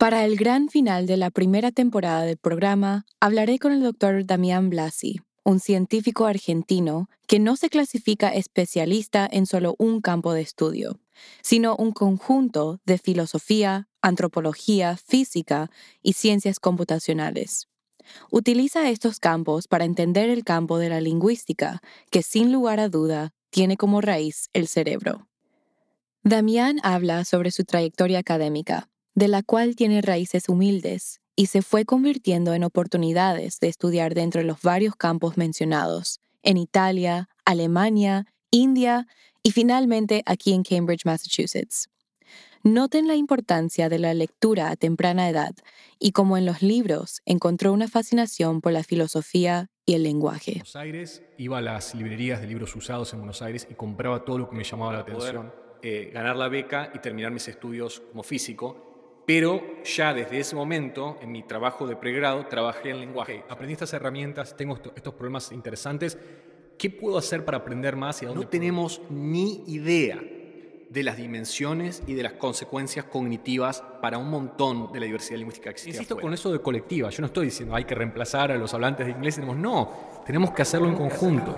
Para el gran final de la primera temporada del programa, hablaré con el doctor Damián Blasi, un científico argentino que no se clasifica especialista en solo un campo de estudio, sino un conjunto de filosofía, antropología, física y ciencias computacionales. Utiliza estos campos para entender el campo de la lingüística, que sin lugar a duda tiene como raíz el cerebro. Damián habla sobre su trayectoria académica, de la cual tiene raíces humildes y se fue convirtiendo en oportunidades de estudiar dentro de los varios campos mencionados, en Italia, Alemania, India y finalmente aquí en Cambridge, Massachusetts. Noten la importancia de la lectura a temprana edad y como en los libros encontró una fascinación por la filosofía y el lenguaje. Buenos Aires, iba a las librerías de libros usados en Buenos Aires y compraba todo lo que me llamaba la atención. Eh, ganar la beca y terminar mis estudios como físico pero ya desde ese momento, en mi trabajo de pregrado, trabajé en lenguaje. Aprendí estas herramientas, tengo estos problemas interesantes. ¿Qué puedo hacer para aprender más y a dónde No tenemos ni idea de las dimensiones y de las consecuencias cognitivas para un montón de la diversidad lingüística que existe. Insisto con eso de colectiva. Yo no estoy diciendo hay que reemplazar a los hablantes de inglés. Tenemos, no, tenemos que hacerlo en conjunto.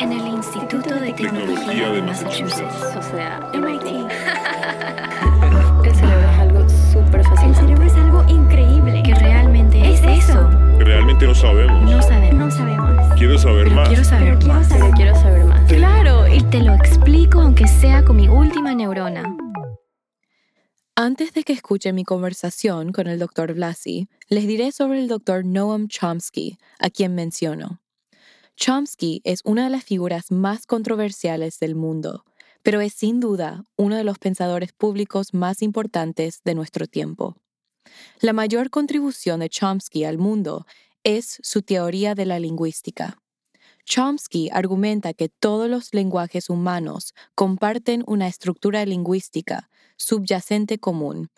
En el Instituto de Tecnología de Massachusetts, o sea, MIT. El cerebro es algo súper fácil. El cerebro es algo increíble. Que realmente es eso. Realmente no sabemos. No sabemos. No sabemos. Quiero saber Pero más. Quiero saber Pero más. Quiero saber más. Claro, y te lo explico aunque sea con mi última neurona. Antes de que escuchen mi conversación con el Dr. Blasi, les diré sobre el Dr. Noam Chomsky, a quien menciono. Chomsky es una de las figuras más controversiales del mundo, pero es sin duda uno de los pensadores públicos más importantes de nuestro tiempo. La mayor contribución de Chomsky al mundo es su teoría de la lingüística. Chomsky argumenta que todos los lenguajes humanos comparten una estructura lingüística subyacente común,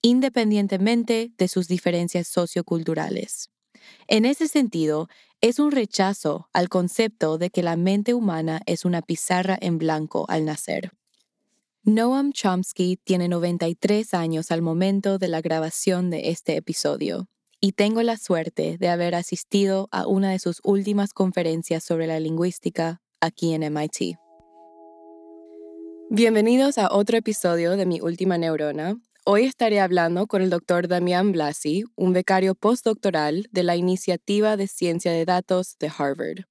independientemente de sus diferencias socioculturales. En ese sentido, es un rechazo al concepto de que la mente humana es una pizarra en blanco al nacer. Noam Chomsky tiene 93 años al momento de la grabación de este episodio y tengo la suerte de haber asistido a una de sus últimas conferencias sobre la lingüística aquí en MIT. Bienvenidos a otro episodio de Mi Última Neurona. Hoy estaré hablando con el doctor Damián Blasi, un becario postdoctoral de la Iniciativa de Ciencia de Datos de Harvard.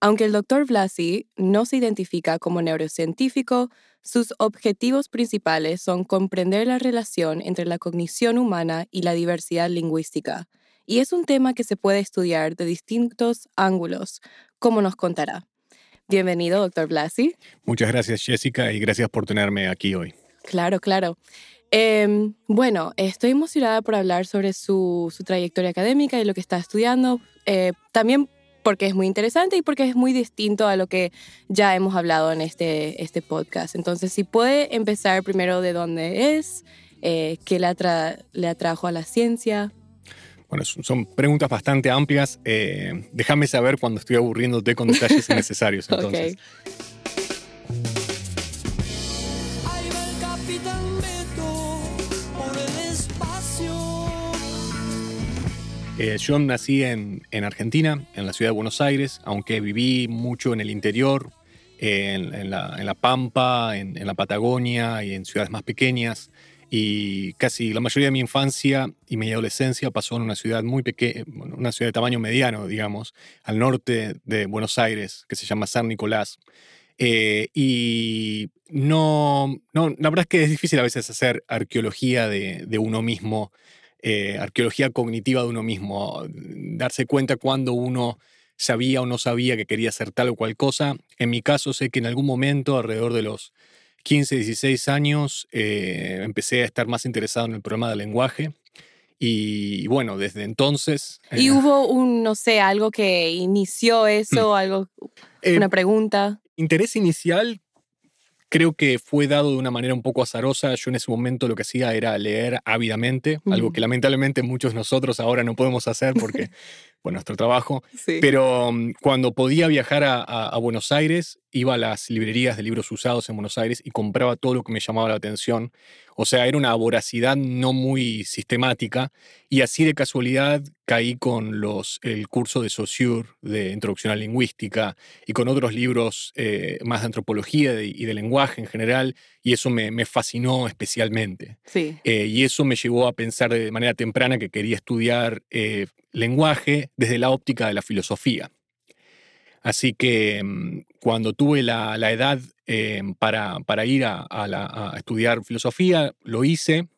Aunque el doctor Blasi no se identifica como neurocientífico, sus objetivos principales son comprender la relación entre la cognición humana y la diversidad lingüística, y es un tema que se puede estudiar de distintos ángulos, como nos contará. Bienvenido, doctor Blasi. Muchas gracias, Jessica, y gracias por tenerme aquí hoy. Claro, claro. Eh, bueno, estoy emocionada por hablar sobre su, su, trayectoria académica y lo que está estudiando, eh, también porque es muy interesante y porque es muy distinto a lo que ya hemos hablado en este, este podcast. Entonces, si puede empezar primero de dónde es, eh, qué le, atra le, atrajo a la ciencia. Bueno, son preguntas bastante amplias. Eh, déjame saber cuando estoy aburriéndote con detalles innecesarios. Entonces. okay. Eh, yo nací en, en, Argentina, en la ciudad de Buenos Aires, aunque viví mucho en el interior, eh, en, la, Pampa, en, la Patagonia y en ciudades más pequeñas. Y casi la mayoría de mi infancia y mi adolescencia pasó en una ciudad muy pequeña, una ciudad de tamaño mediano, digamos, al norte de Buenos Aires, que se llama San Nicolás. Eh, y no, no, la verdad es que es difícil a veces hacer arqueología de uno mismo eh, arqueología cognitiva de uno mismo, darse cuenta cuando uno sabía o no sabía que quería hacer tal o cual cosa. En mi caso sé que en algún momento, alrededor de los 15, 16 años, eh, empecé a estar más interesado en el programa de lenguaje. Y bueno, desde entonces... ¿Y eh, hubo un, no sé, algo que inició eso, algo, una pregunta? interés inicial creo que fue dado de una manera un poco azarosa. Yo en ese momento lo que hacía era leer ávidamente, algo que lamentablemente muchos de nosotros ahora no podemos hacer porque, por nuestro trabajo. Sí. Pero mm, cuando podía viajar a, a- a Buenos Aires, iba a las librerías de libros usados en Buenos Aires y compraba todo lo que me llamaba la atención. O sea, era una voracidad no muy sistemática y así de casualidad caí con los, el curso de Saussure de Introducción a la Lingüística y con otros libros eh, más de antropología y de, y de lenguaje en general y eso me, me fascinó especialmente. sí. Eh, y eso me llevó a pensar de manera temprana que quería estudiar eh, lenguaje desde la óptica de la filosofía. Así que mm, cuando tuve la, la edad eh, para, para ir a, a la- a estudiar filosofía, lo hice.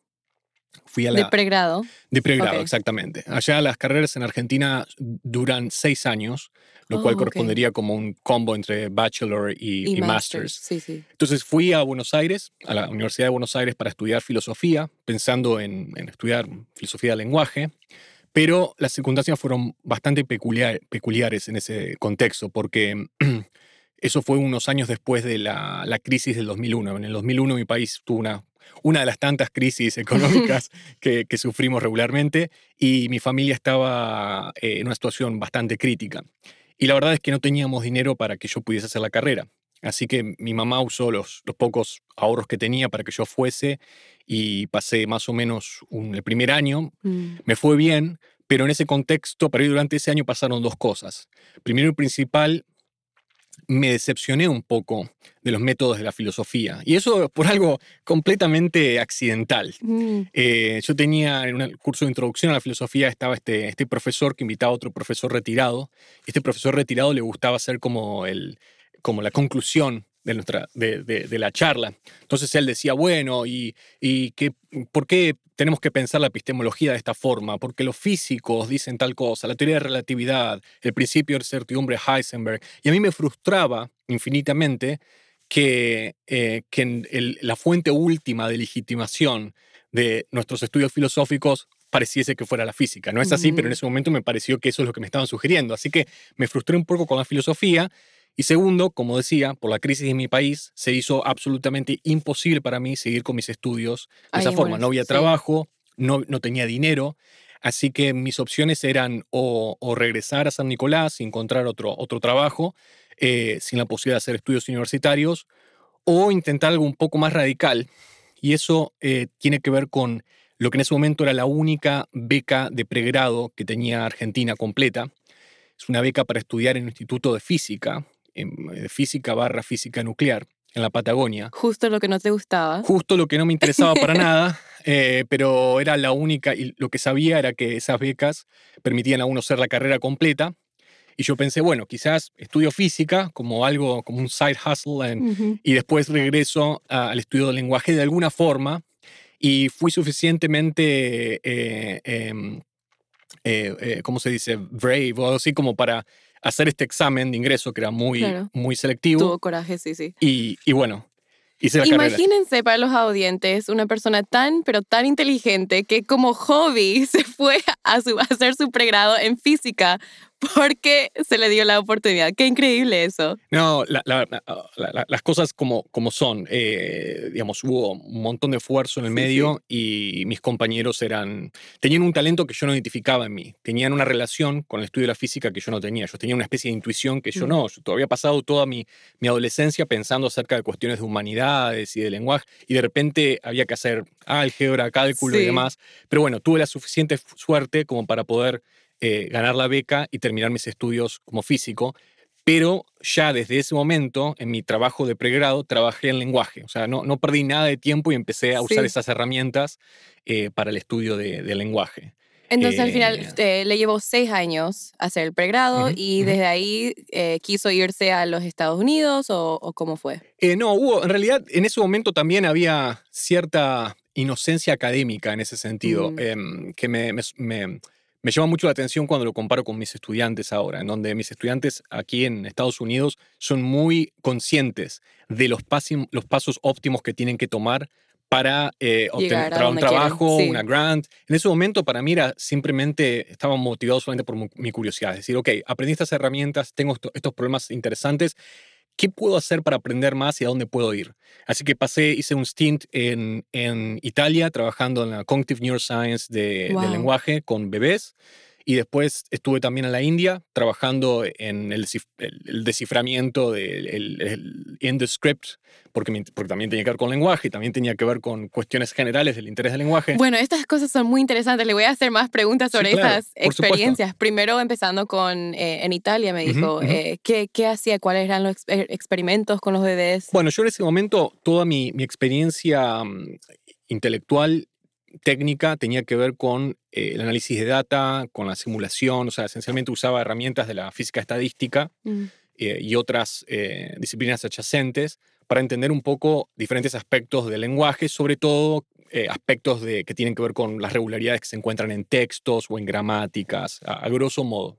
Fui a la, De pregrado. de pregrado, exactamente. Allá las carreras en Argentina duran seis años, lo Oh, cual ok. correspondería como un combo entre bachelor y, Y, y masters. masters. Sí, sí. Entonces fui a Buenos Aires, a la Universidad de Buenos Aires, para estudiar filosofía, pensando en, en estudiar filosofía del lenguaje, pero las circunstancias fueron bastante peculiar- peculiares en ese contexto, porque eso fue unos años después de la, la crisis del 2001. En el 2001 mi país tuvo una, una de las tantas crisis económicas que, sufrimos regularmente y mi familia estaba eh, en una situación bastante crítica. Y la verdad es que no teníamos dinero para que yo pudiese hacer la carrera. Así que mi mamá usó los, los pocos ahorros que tenía para que yo fuese y pasé más o menos un- el primer año. Mm. Me fue bien, pero en ese contexto, pero durante ese año pasaron dos cosas. Primero y principal, me decepcioné un poco de los métodos de la filosofía. Y eso por algo completamente accidental. Mm. Eh, yo tenía en un curso de introducción a la filosofía, estaba este, este profesor que invitaba a otro profesor retirado. Este profesor retirado le gustaba hacer como, el, como la conclusión de, nuestra, de, de- de la charla. Entonces él decía, bueno, ¿y, y qué, por qué tenemos que pensar la epistemología de esta forma? Porque los físicos dicen tal cosa, la teoría de relatividad, el principio de certidumbre Heisenberg. Y a mí me frustraba infinitamente que, eh, que el- la fuente última de legitimación de nuestros estudios filosóficos pareciese que fuera la física. No es así, pero en ese momento me pareció que eso es lo que me estaban sugiriendo. Así que me frustré un poco con la filosofía. Y segundo, como decía, por la crisis de mi país, se hizo absolutamente imposible para mí seguir con mis estudios de Ay, esa forma. bueno, No había sí. trabajo, no, no tenía dinero. Así que mis opciones eran o, o regresar a San Nicolás y encontrar otro, otro trabajo eh, sin la posibilidad de hacer estudios universitarios o intentar algo un poco más radical. Y eso eh, tiene que ver con lo que en ese momento era la única beca de pregrado que tenía Argentina completa. Es una beca para estudiar en un instituto de física, en- física barra física nuclear, en la Patagonia. Justo lo que no te gustaba. Justo lo que no me interesaba para nada, eh, pero era la única, y lo que sabía era que esas becas permitían a uno hacer la carrera completa. Y yo pensé, bueno, quizás estudio física como algo, como un side hustle, en- y después regreso a- al estudio del lenguaje de alguna forma. Y fui suficientemente, eh, em, eh, eh, ¿cómo se dice? Brave o algo así como para hacer este examen de ingreso que era muy, Claro. muy selectivo. Tuvo coraje, sí, sí. Y, y bueno, hice la carrera. Imagínense para los audientes una persona tan, pero tan inteligente que como hobby se fue a, su, a hacer su pregrado en física porque se le dio la oportunidad. Qué increíble eso. No, la- la- la- la- las cosas como, como son. eh, digamos, hubo un montón de esfuerzo en el Sí, medio y mis compañeros eran. tenían un talento que yo no identificaba en mí. Tenían una relación con el estudio de la física que yo no tenía. Yo tenía una especie de intuición que yo Mm. no. Yo todavía he pasado toda mi, mi adolescencia pensando acerca de cuestiones de humanidades y de lenguaje y de repente había que hacer álgebra, cálculo y demás. Pero bueno, tuve la suficiente suerte como para poder eh, ganar la beca y terminar mis estudios como físico. Pero ya desde ese momento, en mi trabajo de pregrado, trabajé en lenguaje. O sea, no, no perdí nada de tiempo y empecé a usar Sí. esas herramientas eh, para el estudio de, del lenguaje. Entonces al final Eh. eh, le llevó seis años hacer el pregrado Ujú, y ujú. desde ahí eh, quiso irse a los Estados Unidos o, o cómo fue. Eh, no, hubo, en realidad, en ese momento también había cierta inocencia académica en ese sentido, Mm. em, que me, me- me- me llama mucho la atención cuando lo comparo con mis estudiantes ahora, en donde mis estudiantes aquí en Estados Unidos son muy conscientes de los, los pasos óptimos que tienen que tomar para eh, obtener un trabajo, una grant. En ese momento para mí era simplemente, estaba motivado solamente por mi curiosidad, es decir, ok, aprendí estas herramientas, tengo estos problemas interesantes, ¿qué puedo hacer para aprender más y a dónde puedo ir? Así que pasé, hice un stint en, en Italia trabajando en la Cognitive Neuroscience de, de lenguaje con bebés. Y después estuve también en la India trabajando en el, desciframiento del el, in the script, porque, porque también tenía que ver con lenguaje y también tenía que ver con cuestiones generales del interés del lenguaje. Bueno, estas cosas son muy interesantes. Le voy a hacer más preguntas sobre estas experiencias. Primero, empezando con, eh, en Italia, me dijo, eh, ¿qué, ¿qué, hacía? ¿Cuáles eran los experimentos con los bebés? Bueno, yo en ese momento, toda mi, mi experiencia mm, intelectual técnica tenía que ver con eh, el análisis de data, con la simulación, o sea, esencialmente usaba herramientas de la física estadística mm. eh, y otras eh, disciplinas adyacentes para entender un poco diferentes aspectos del lenguaje, sobre todo aspectos de, que tienen que ver con las regularidades que se encuentran en textos o en gramáticas, a, grosso modo.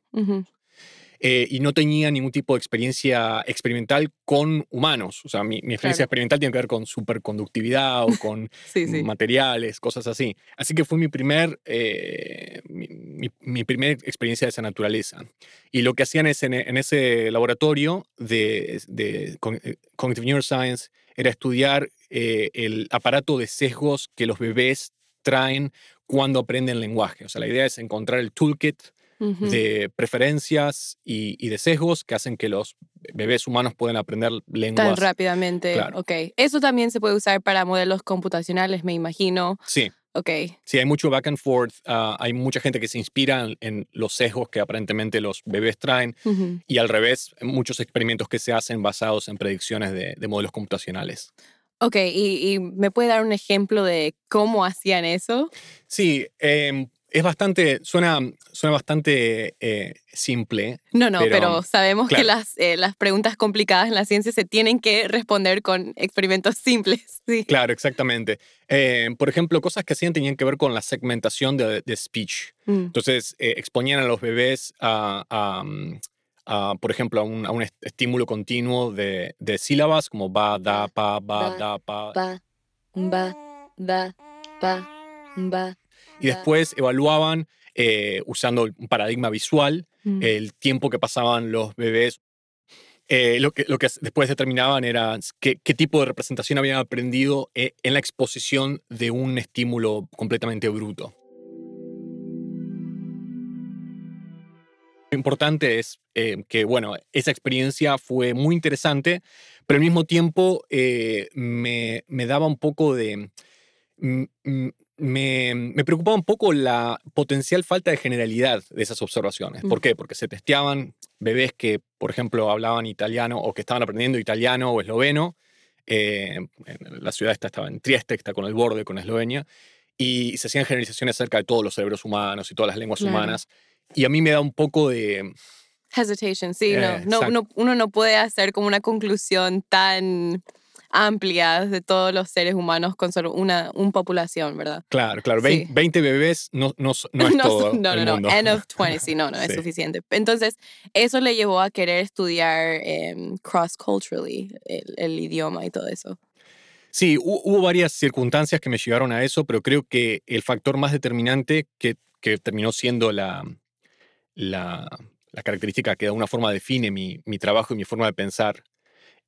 Eh, y no tenía ningún tipo de experiencia experimental con humanos. O sea, mi, experiencia experimental tiene que ver con superconductividad o con materiales, cosas así. Así que fue mi primer, eh, mi, primera experiencia de esa naturaleza. Y lo que hacían es en, ese laboratorio de, de, eh, Cognitive Neuroscience era estudiar el aparato de sesgos que los bebés traen cuando aprenden lenguaje. O sea, la idea es encontrar el toolkit de preferencias y, de sesgos que hacen que los bebés humanos puedan aprender lenguas. Tan rápidamente, ok. Eso también se puede usar para modelos computacionales, me imagino. Sí. Ok. Sí, hay mucho back and forth. Ah, hay mucha gente que se inspira en, los sesgos que aparentemente los bebés traen. Y al revés, muchos experimentos que se hacen basados en predicciones de, modelos computacionales. Ok, ¿Y, ¿Y, me puede dar un ejemplo de cómo hacían eso? Sí, eh, es bastante, suena, suena bastante eh, simple. No, no, pero, sabemos que las, eh, las preguntas complicadas en la ciencia se tienen que responder con experimentos simples. Sí. Claro, exactamente. Eh, por ejemplo, cosas que hacían tenían que ver con la segmentación de, speech. Mm. Entonces, exponían a los bebés a, mm, por ejemplo, a un, a un, estímulo continuo de, de sílabas como ba, da, pa, ba, da, pa. Ba, ba, da, pa, ba. Y después evaluaban, eh, usando un paradigma visual, mm. el tiempo que pasaban los bebés. Eh, lo, que, lo que después determinaban era qué, qué tipo de representación habían aprendido eh, en la exposición de un estímulo completamente bruto. Lo importante es que, bueno, esa experiencia fue muy interesante, pero al mismo tiempo me, me, daba un poco de... Mm, mm, me, me, preocupaba un poco la potencial falta de generalidad de esas observaciones. ¿Por qué? Porque se testeaban bebés que, por ejemplo, hablaban italiano o que estaban aprendiendo italiano o esloveno. Eh, la ciudad esta estaba en Trieste, está con el borde con Eslovenia. Y se hacían generalizaciones acerca de todos los cerebros humanos y todas las lenguas humanas. Y a mí me da un poco de... Hesitation, sí, no, no, uno no puede hacer como una conclusión tan amplias de todos los seres humanos con solo una, una población, ¿verdad? Claro, claro. 20, bebés no, no, no es todo. No, no, no. N of 20, sí, no, no es suficiente. Entonces, eso le llevó a querer estudiar em, cross-culturally el, idioma y todo eso. Sí, hubo varias circunstancias que me llevaron a eso, pero creo que el factor más determinante que, que terminó siendo la, la, la, característica que de alguna forma define mi, mi trabajo y mi forma de pensar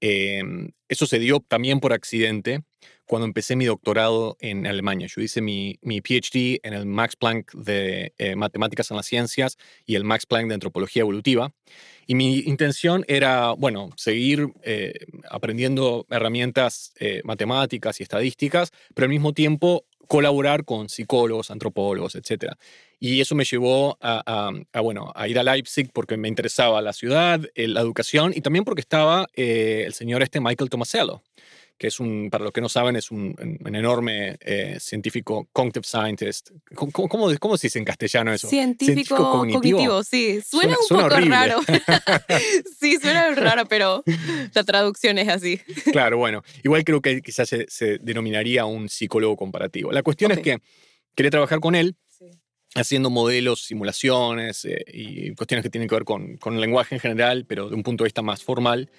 Em, eso se dio también por accidente cuando empecé mi doctorado en Alemania. Yo hice mi, PhD en el Max Planck de eh, Matemáticas en las Ciencias y el Max Planck de Antropología Evolutiva. Y mi intención era, bueno, seguir eh, aprendiendo herramientas eh, matemáticas y estadísticas, pero al mismo tiempo colaborar con psicólogos, antropólogos, etc. Y eso me llevó a, bueno, a ir a Leipzig porque me interesaba la ciudad, la educación y también porque estaba el señor este Michael Tomasello que es un, para los que no saben, es un, enorme eh, científico, cognitive scientist. ¿Cómo, cómo, se dice en castellano eso? Científico, cognitivo? sí. Suena, un poco raro. sí, suena raro, pero la traducción es así. claro, bueno. Igual creo que quizás se, denominaría un psicólogo comparativo. La cuestión es que quería trabajar con él haciendo modelos, simulaciones eh, y cuestiones que tienen que ver con, con, el lenguaje en general, pero de un punto de vista más formal,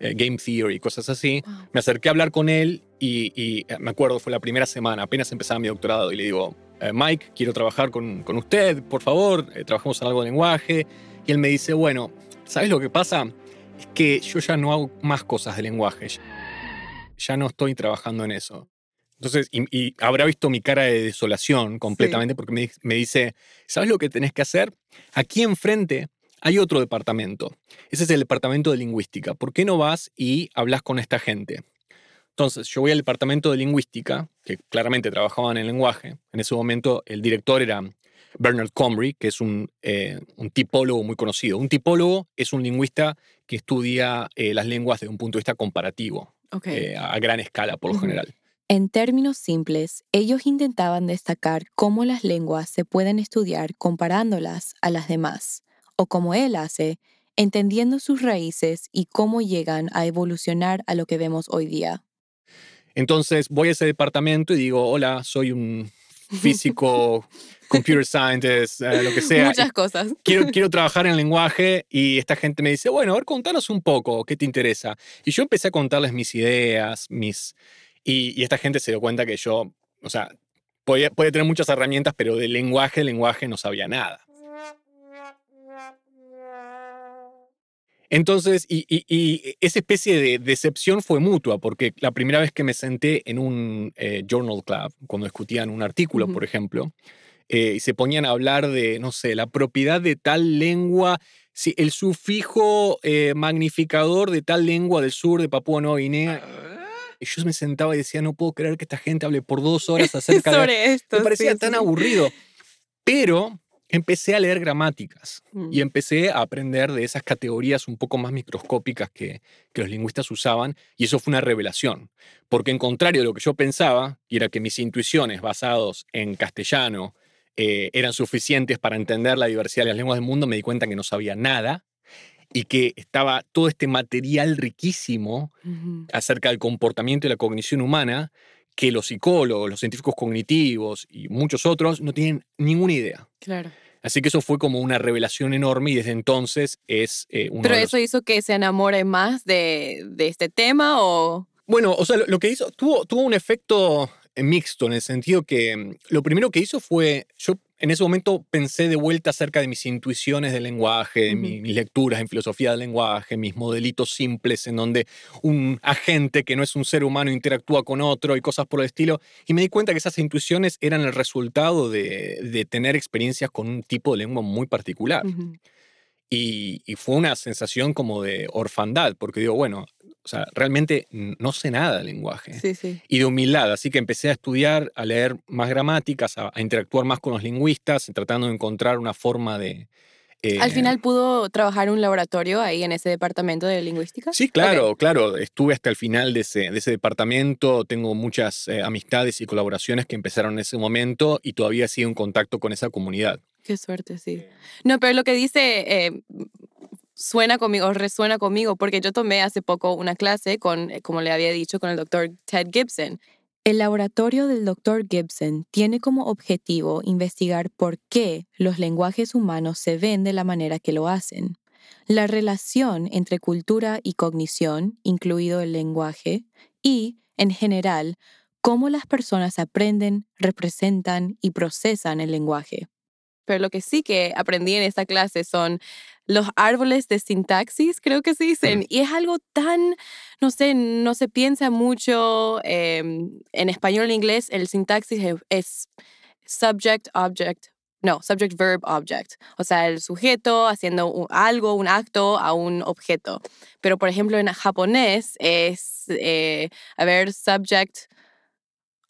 eh, game theory, cosas así. Me acerqué a hablar con él y, y, me acuerdo, fue la primera semana, apenas empezaba mi doctorado y le digo, Mike, quiero trabajar con, con usted, por favor, trabajamos en algo de lenguaje. Y él me dice, bueno, ¿sabes lo que pasa? Es que yo ya no hago más cosas de lenguaje, ya no estoy trabajando en eso. Entonces, y, habrá visto mi cara de desolación completamente porque me, me, dice, ¿sabes lo que tenés que hacer? Aquí enfrente hay otro departamento. Ese es el departamento de lingüística. ¿Por qué no vas y hablas con esta gente? Entonces, yo voy al departamento de lingüística, que claramente trabajaban en lenguaje. En ese momento, el director era Bernard Comrie, que es un, eh, un tipólogo muy conocido. Un tipólogo es un lingüista que estudia eh, las lenguas desde un punto de vista comparativo, eh, a gran escala por lo general. En términos simples, ellos intentaban destacar cómo las lenguas se pueden estudiar comparándolas a las demás, o como él hace, entendiendo sus raíces y cómo llegan a evolucionar a lo que vemos hoy día. Entonces voy a ese departamento y digo, hola, soy un físico, computer scientist, eh, lo que sea. Muchas cosas. Quiero, quiero trabajar en lenguaje y esta gente me dice, bueno, a ver, contanos un poco, ¿qué te interesa? Y yo empecé a contarles mis ideas, mis y, esta gente se dio cuenta que yo, o sea, podía, puede tener muchas herramientas, pero de lenguaje, lenguaje no sabía nada. Entonces, y, esa especie de decepción fue mutua, porque la primera vez que me senté en un eh, journal club, cuando discutían un artículo, por ejemplo, eh, y se ponían a hablar de, no sé, la propiedad de tal lengua, si el sufijo eh, magnificador de tal lengua del sur de Papúa Nueva Guinea yo me sentaba y decía, no puedo creer que esta gente hable por dos horas acerca de esto. Me parecía tan aburrido. Pero empecé a leer gramáticas y mm. empecé a aprender de esas categorías un poco más microscópicas que, que los lingüistas usaban y eso fue una revelación, porque en contrario de lo que yo pensaba, y era que mis intuiciones basados en castellano eh, eran suficientes para entender la diversidad de las lenguas del mundo, me di cuenta que no sabía nada y que estaba todo este material riquísimo acerca del comportamiento y la cognición humana que los psicólogos, los científicos cognitivos y muchos otros no tienen ninguna idea. Claro. Así que eso fue como una revelación enorme y desde entonces es eh, ¿Pero eso hizo que se enamore más de, de, este tema o...? Bueno, o sea, lo, que hizo, tuvo, tuvo un efecto mixto en el sentido que mm, lo primero que hizo fue, yo en ese momento pensé de vuelta acerca de mis intuiciones del lenguaje, de mis, lecturas en filosofía del lenguaje, mis modelitos simples en donde un agente que no es un ser humano interactúa con otro y cosas por el estilo. Y me di cuenta que esas intuiciones eran el resultado de, tener experiencias con un tipo de lengua muy particular. Y, y, fue una sensación como de orfandad, porque digo, bueno, o sea, realmente no sé nada de lenguaje. Sí, sí. Y de humildad, así que empecé a estudiar, a leer más gramáticas, a, interactuar más con los lingüistas, tratando de encontrar una forma de... ¿Al eh, final pudo trabajar en un laboratorio ahí en ese departamento de lingüística? Sí, claro, claro. Estuve hasta el final de ese, de ese departamento. Tengo muchas eh, amistades y colaboraciones que empezaron en ese momento y todavía sigo en contacto con esa comunidad. Qué suerte, sí. No, pero lo que dice eh, suena conmigo, resuena conmigo, porque yo tomé hace poco una clase con, eh, como le había dicho, con el doctor Ted Gibson. El laboratorio del doctor Gibson tiene como objetivo investigar por qué los lenguajes humanos se ven de la manera que lo hacen. La relación entre cultura y cognición, incluido el lenguaje, y, en general, cómo las personas aprenden, representan y procesan el lenguaje. Pero lo que sí que aprendí en esta clase son los árboles de sintaxis, creo que se dicen. Y es algo tan, no sé, no se piensa mucho. Em, en español e inglés, el sintaxis es, subject, object, no, subject, verb, object. O sea, el sujeto haciendo algo, un acto a un objeto. Pero, por ejemplo, en japonés es, eh, a ver, subject,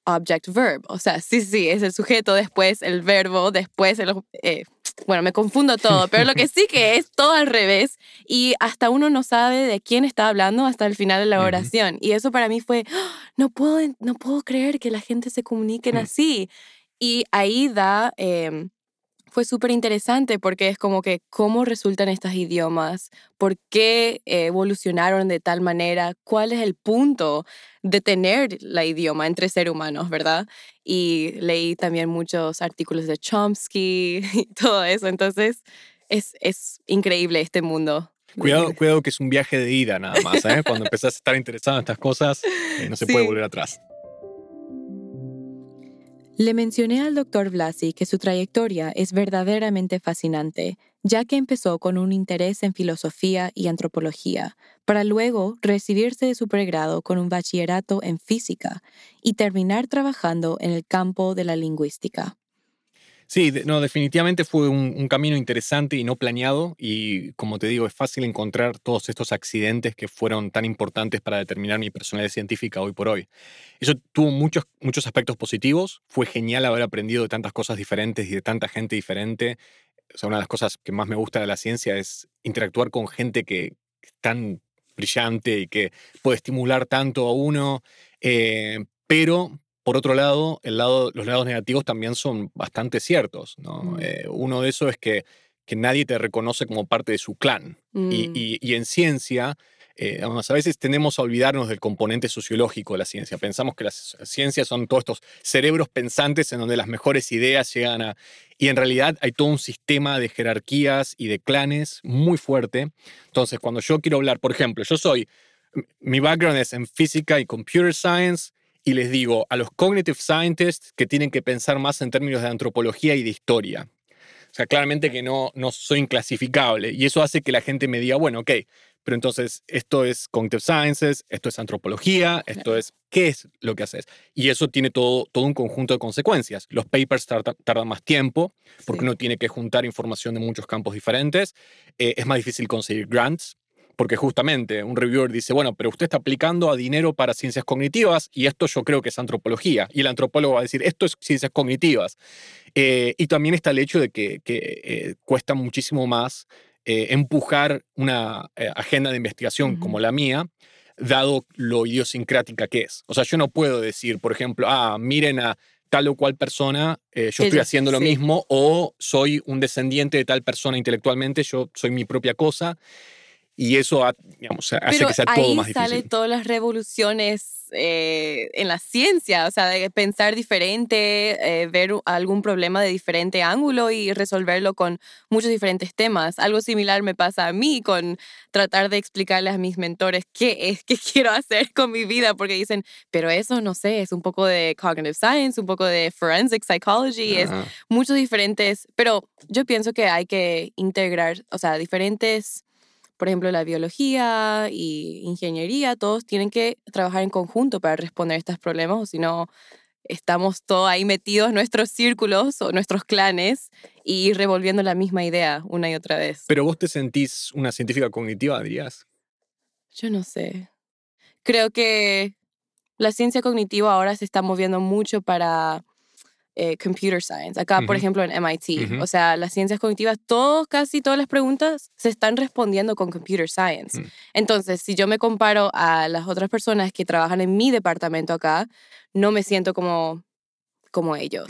object, verb. O sea, sí, sí, es el sujeto, después el verbo, después el... Eh, bueno, me confundo todo, pero lo que sí que es todo al revés y hasta uno no sabe de quién está hablando hasta el final de la oración. Y eso para mí fue, ¡Ah! no, puedo, no puedo creer que la gente se comuniquen así. Y ahí da, em, fue súper interesante porque es como que cómo resultan estos idiomas, por qué evolucionaron de tal manera, cuál es el punto de tener la idioma entre seres humanos, ¿verdad? Y leí también muchos artículos de Chomsky y todo eso, entonces es, es increíble este mundo. Cuidado, cuidado que es un viaje de ida nada más, ¿eh? Cuando empezás a estar interesado en estas cosas, eh, no se puede volver atrás. Le mencioné al doctor Blasi que su trayectoria es verdaderamente fascinante, ya que empezó con un interés en filosofía y antropología, para luego recibirse de su pregrado con un bachillerato en física y terminar trabajando en el campo de la lingüística. Sí, no, definitivamente fue un, camino interesante y no planeado y como te digo, es fácil encontrar todos estos accidentes que fueron tan importantes para determinar mi personalidad científica hoy por hoy. Eso tuvo muchos, muchos aspectos positivos, fue genial haber aprendido de tantas cosas diferentes y de tanta gente diferente. O sea, una de las cosas que más me gusta de la ciencia es interactuar con gente que es tan brillante y que puede estimular tanto a uno, eh, pero por otro lado, el lado, los lados negativos también son bastante ciertos. ¿no? Mm. Eh, uno de esos es que, que, nadie te reconoce como parte de su clan. Y, mm. y, en ciencia, eh, a veces tendemos a olvidarnos del componente sociológico de la ciencia. Pensamos que las ciencias son todos estos cerebros pensantes en donde las mejores ideas llegan a... Y en realidad hay todo un sistema de jerarquías y de clanes muy fuerte. Entonces, cuando yo quiero hablar, por ejemplo, yo soy... Mi background es en física y computer science y les digo a los cognitive scientists que tienen que pensar más en términos de antropología y de historia. O sea, claramente que no, no soy inclasificable y eso hace que la gente me diga, bueno, ok, pero entonces esto es cognitive sciences, esto es antropología, esto es, ¿qué es lo que haces? Y eso tiene todo, todo un conjunto de consecuencias. Los papers tardan más tiempo porque uno tiene que juntar información de muchos campos diferentes, eh, es más difícil conseguir grants, porque justamente un reviewer dice, bueno, pero usted está aplicando a dinero para ciencias cognitivas y esto yo creo que es antropología. Y el antropólogo va a decir, esto es ciencias cognitivas. Eh, y también está el hecho de que, eh, cuesta muchísimo más eh, empujar una agenda de investigación como la mía, dado lo idiosincrática que es. O sea, yo no puedo decir, por ejemplo, ah, miren a tal o cual persona, yo estoy haciendo lo mismo, o soy un descendiente de tal persona intelectualmente, yo soy mi propia cosa. Y eso digamos, hace que sea todo más difícil. Ahí salen todas las revoluciones eh, en la ciencia, o sea, de pensar diferente, eh, ver algún problema de diferente ángulo y resolverlo con muchos diferentes temas. Algo similar me pasa a mí con tratar de explicarles a mis mentores qué es que quiero hacer con mi vida, porque dicen, pero eso no sé, es un poco de cognitive science, un poco de forensic psychology, es muchos diferentes, pero yo pienso que hay que integrar, o sea, diferentes por ejemplo, la biología y ingeniería, todos tienen que trabajar en conjunto para responder a estos problemas, o si no, estamos todos ahí metidos en nuestros círculos o nuestros clanes y revolviendo la misma idea una y otra vez. Pero vos te sentís una científica cognitiva, dirías. Yo no sé. Creo que la ciencia cognitiva ahora se está moviendo mucho para eh, computer science. Acá, por ejemplo, en MIT. O sea, las ciencias cognitivas, todos, casi todas las preguntas se están respondiendo con computer science. Mm. Entonces, si yo me comparo a las otras personas que trabajan en mi departamento acá, no me siento como, como ellos.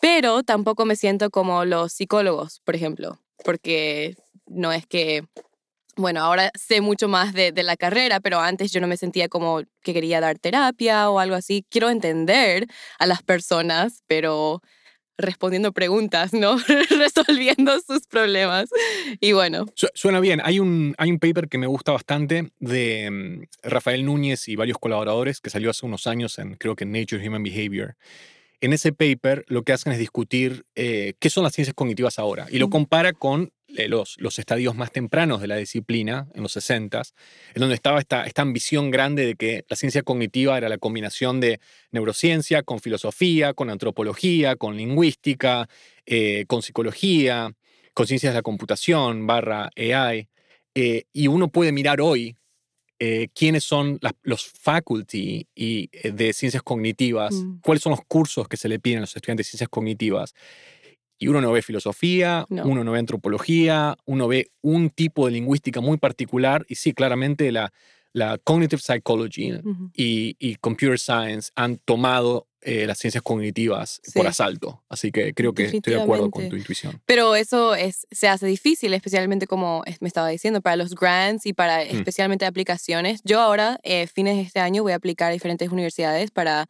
Pero tampoco me siento como los psicólogos, por ejemplo, porque no es que bueno, ahora sé mucho más de, la carrera, pero antes yo no me sentía como que quería dar terapia o algo así. Quiero entender a las personas, pero respondiendo preguntas, ¿no? Resolviendo sus problemas. Y bueno. suena bien. Hay un, hay un paper que me gusta bastante de mm, Rafael Núñez y varios colaboradores que salió hace unos años en, creo que en Nature Human Behavior. En ese paper lo que hacen es discutir eh, qué son las ciencias cognitivas ahora y lo compara con los, los, estadios más tempranos de la disciplina, en los 60, en donde estaba esta, esta ambición grande de que la ciencia cognitiva era la combinación de neurociencia con filosofía, con antropología, con lingüística, eh, con psicología, con ciencias de la computación, barra AI. Eh, y uno puede mirar hoy quiénes son los faculty y, de ciencias cognitivas, mm. cuáles son los cursos que se le piden a los estudiantes de ciencias cognitivas. Y uno no ve filosofía, uno no ve antropología, uno ve un tipo de lingüística muy particular y sí, claramente la, la cognitive psychology y, y, computer science han tomado eh, las ciencias cognitivas por asalto. Así que creo que estoy de acuerdo con tu intuición. Pero eso es, se hace difícil, especialmente como me estaba diciendo, para los grants y para mm. especialmente aplicaciones. Yo ahora, eh, fines de este año, voy a aplicar a diferentes universidades para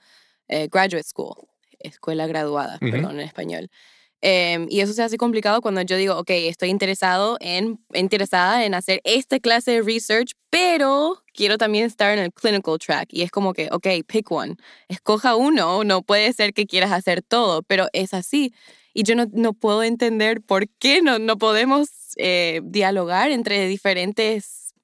eh, graduate school, escuela graduada, perdón, en español. Em, y eso se hace complicado cuando yo digo, ok, estoy interesado en, interesada en hacer esta clase de research, pero quiero también estar en el clinical track. Y es como que, ok, pick one. Escoja uno. No puede ser que quieras hacer todo, pero es así. Y yo no, no puedo entender por qué no, no podemos eh, dialogar entre diferentes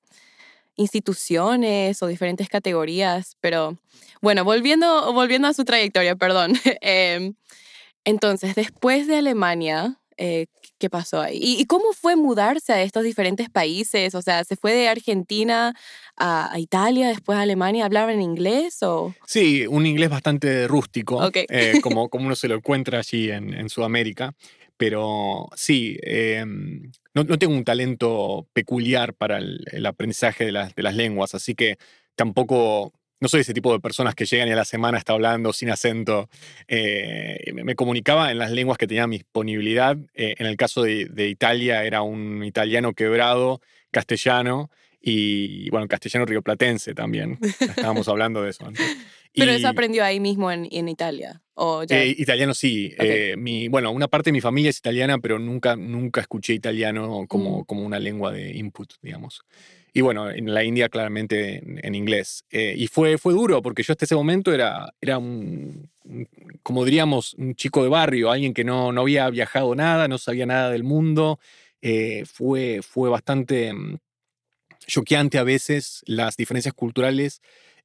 instituciones o diferentes categorías. Pero bueno, volviendo, volviendo a su trayectoria, perdón. eh, entonces, después de Alemania, eh, ¿qué pasó ahí? ¿Y, cómo fue mudarse a estos diferentes países? O sea, ¿se fue de Argentina a, Italia, después a Alemania? ¿Hablaban inglés o...? Sí, un inglés bastante rústico, eh, como, como uno se lo encuentra allí en, Sudamérica. Pero sí, em, no, tengo un talento peculiar para el, aprendizaje de, de las lenguas, así que tampoco no soy ese tipo de personas que llegan y a la semana está hablando sin acento. Eh, me comunicaba en las lenguas que tenía mi disponibilidad. Eh, en el caso de, Italia era un italiano quebrado, castellano y, bueno, castellano rioplatense también. Estábamos hablando de eso antes. Pero eso aprendió ahí mismo en, Italia. ¿o eh, italiano sí. mi, bueno, una parte de mi familia es italiana, pero nunca, nunca escuché italiano como, mm. como una lengua de input, digamos. Y bueno, en la India claramente en, inglés. Eh, y fue, fue duro porque yo hasta ese momento era, era un, como diríamos, un chico de barrio, alguien que no, no había viajado nada, no sabía nada del mundo. Eh, fue, fue bastante mm, choqueante a veces las diferencias culturales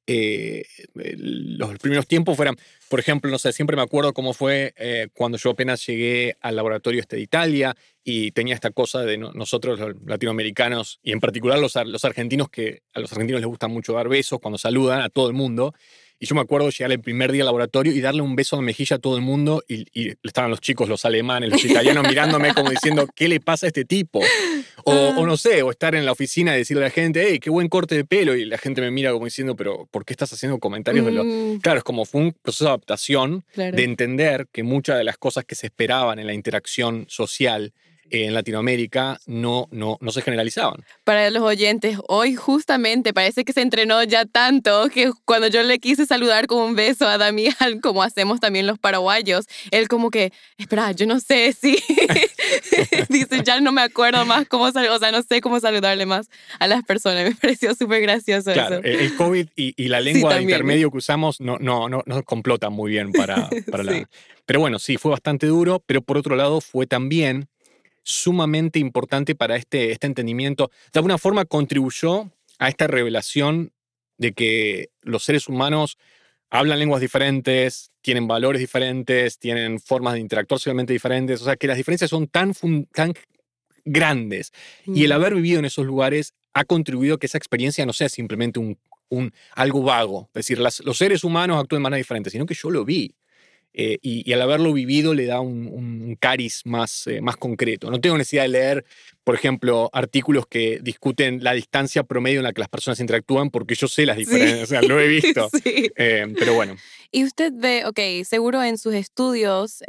eh, los primeros tiempos fueran, por ejemplo, no sé, siempre me acuerdo cómo fue cuando yo apenas llegué al laboratorio este de Italia y tenía esta cosa de nosotros los latinoamericanos y en particular los, los argentinos que a los argentinos les gusta mucho dar besos cuando saludan a todo el mundo y yo me acuerdo llegar el primer día al laboratorio y darle un beso de mejilla a todo el mundo y, estaban los chicos, los alemanes, los italianos mirándome como diciendo, ¿qué le pasa a este tipo? O, ah. no sé, o estar en la oficina y decirle a la gente, hey, qué buen corte de pelo. Y la gente me mira como diciendo, pero ¿por qué estás haciendo comentarios de lo...? Mm. Claro, es como fue un proceso de adaptación, de entender que muchas de las cosas que se esperaban en la interacción social en Latinoamérica no, no, no se generalizaban. Para los oyentes, hoy justamente parece que se entrenó ya tanto que cuando yo le quise saludar con un beso a Damián, como hacemos también los paraguayos, él como que, espera, yo no sé si, dice, ya no me acuerdo más cómo saludar, o sea, no sé cómo saludarle más a las personas. Me pareció súper gracioso claro, eso. El COVID y, la lengua de intermedio que usamos no, no, no, no complotan muy bien para, para la... Pero bueno, sí, fue bastante duro, pero por otro lado fue también sumamente importante para este, este entendimiento. De alguna forma contribuyó a esta revelación de que los seres humanos hablan lenguas diferentes, tienen valores diferentes, tienen formas de interactuar socialmente diferentes, o sea que las diferencias son tan, tan grandes y el mm. haber vivido en esos lugares ha contribuido a que esa experiencia no sea simplemente un, un algo vago, es decir, los seres humanos actúan de manera diferente, sino que yo lo vi. Eh, y, al haberlo vivido le da un, cariz más, eh, más concreto. No tengo necesidad de leer, por ejemplo, artículos que discuten la distancia promedio en la que las personas interactúan porque yo sé las diferencias, o sea, lo he visto. Eh, pero bueno. Y usted ve, ok, seguro en sus estudios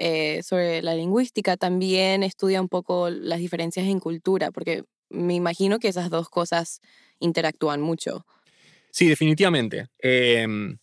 sobre la lingüística también estudia un poco las diferencias en cultura, porque me imagino que esas dos cosas interactúan mucho. Sí, definitivamente. Em,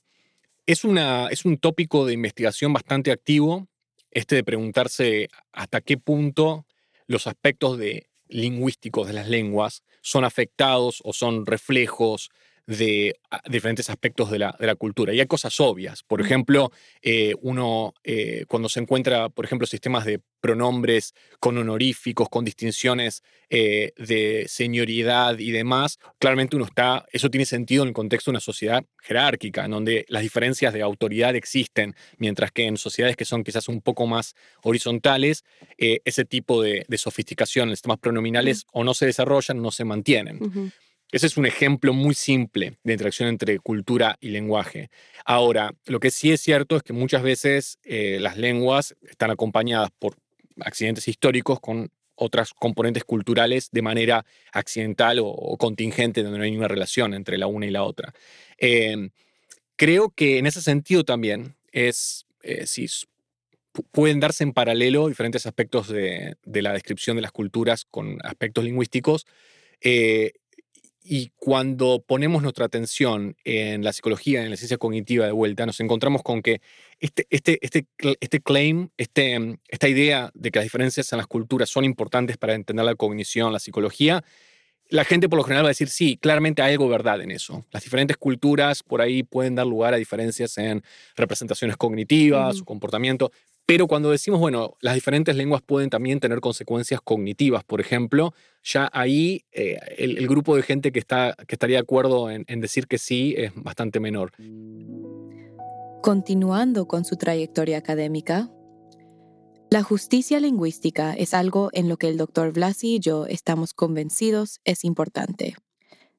es, una, es un tópico de investigación bastante activo, este de preguntarse hasta qué punto los aspectos de lingüísticos de las lenguas son afectados o son reflejos de diferentes aspectos de la, de la, cultura. Y hay cosas obvias. Por ejemplo, eh, uno eh, cuando se encuentra, por ejemplo, sistemas de pronombres con honoríficos, con distinciones eh, de señoridad y demás, claramente uno está, eso tiene sentido en el contexto de una sociedad jerárquica, en donde las diferencias de autoridad existen, mientras que en sociedades que son quizás un poco más horizontales, ese tipo de, de sofisticación en sistemas pronominales o no se desarrollan o no se mantienen. Ese es un ejemplo muy simple de interacción entre cultura y lenguaje. Ahora, lo que sí es cierto es que muchas veces eh, las lenguas están acompañadas por accidentes históricos con otras componentes culturales de manera accidental o, contingente, donde no hay ninguna relación entre la una y la otra. Em, creo que en ese sentido también es, eh, si pueden darse en paralelo diferentes aspectos de, la descripción de las culturas con aspectos lingüísticos. Eh, y cuando ponemos nuestra atención en la psicología, en la ciencia cognitiva de vuelta, nos encontramos con que este, este, este, este claim, este, esta idea de que las diferencias en las culturas son importantes para entender la cognición, la psicología, la gente por lo general va a decir, sí, claramente hay algo verdad en eso. Las diferentes culturas por ahí pueden dar lugar a diferencias en representaciones cognitivas, su comportamiento, pero cuando decimos, bueno, las diferentes lenguas pueden también tener consecuencias cognitivas, por ejemplo, ya ahí eh, el, grupo de gente que, está, que estaría de acuerdo en, en decir que sí es bastante menor. Continuando con su trayectoria académica, la justicia lingüística es algo en lo que el doctor Blasi y yo estamos convencidos es importante.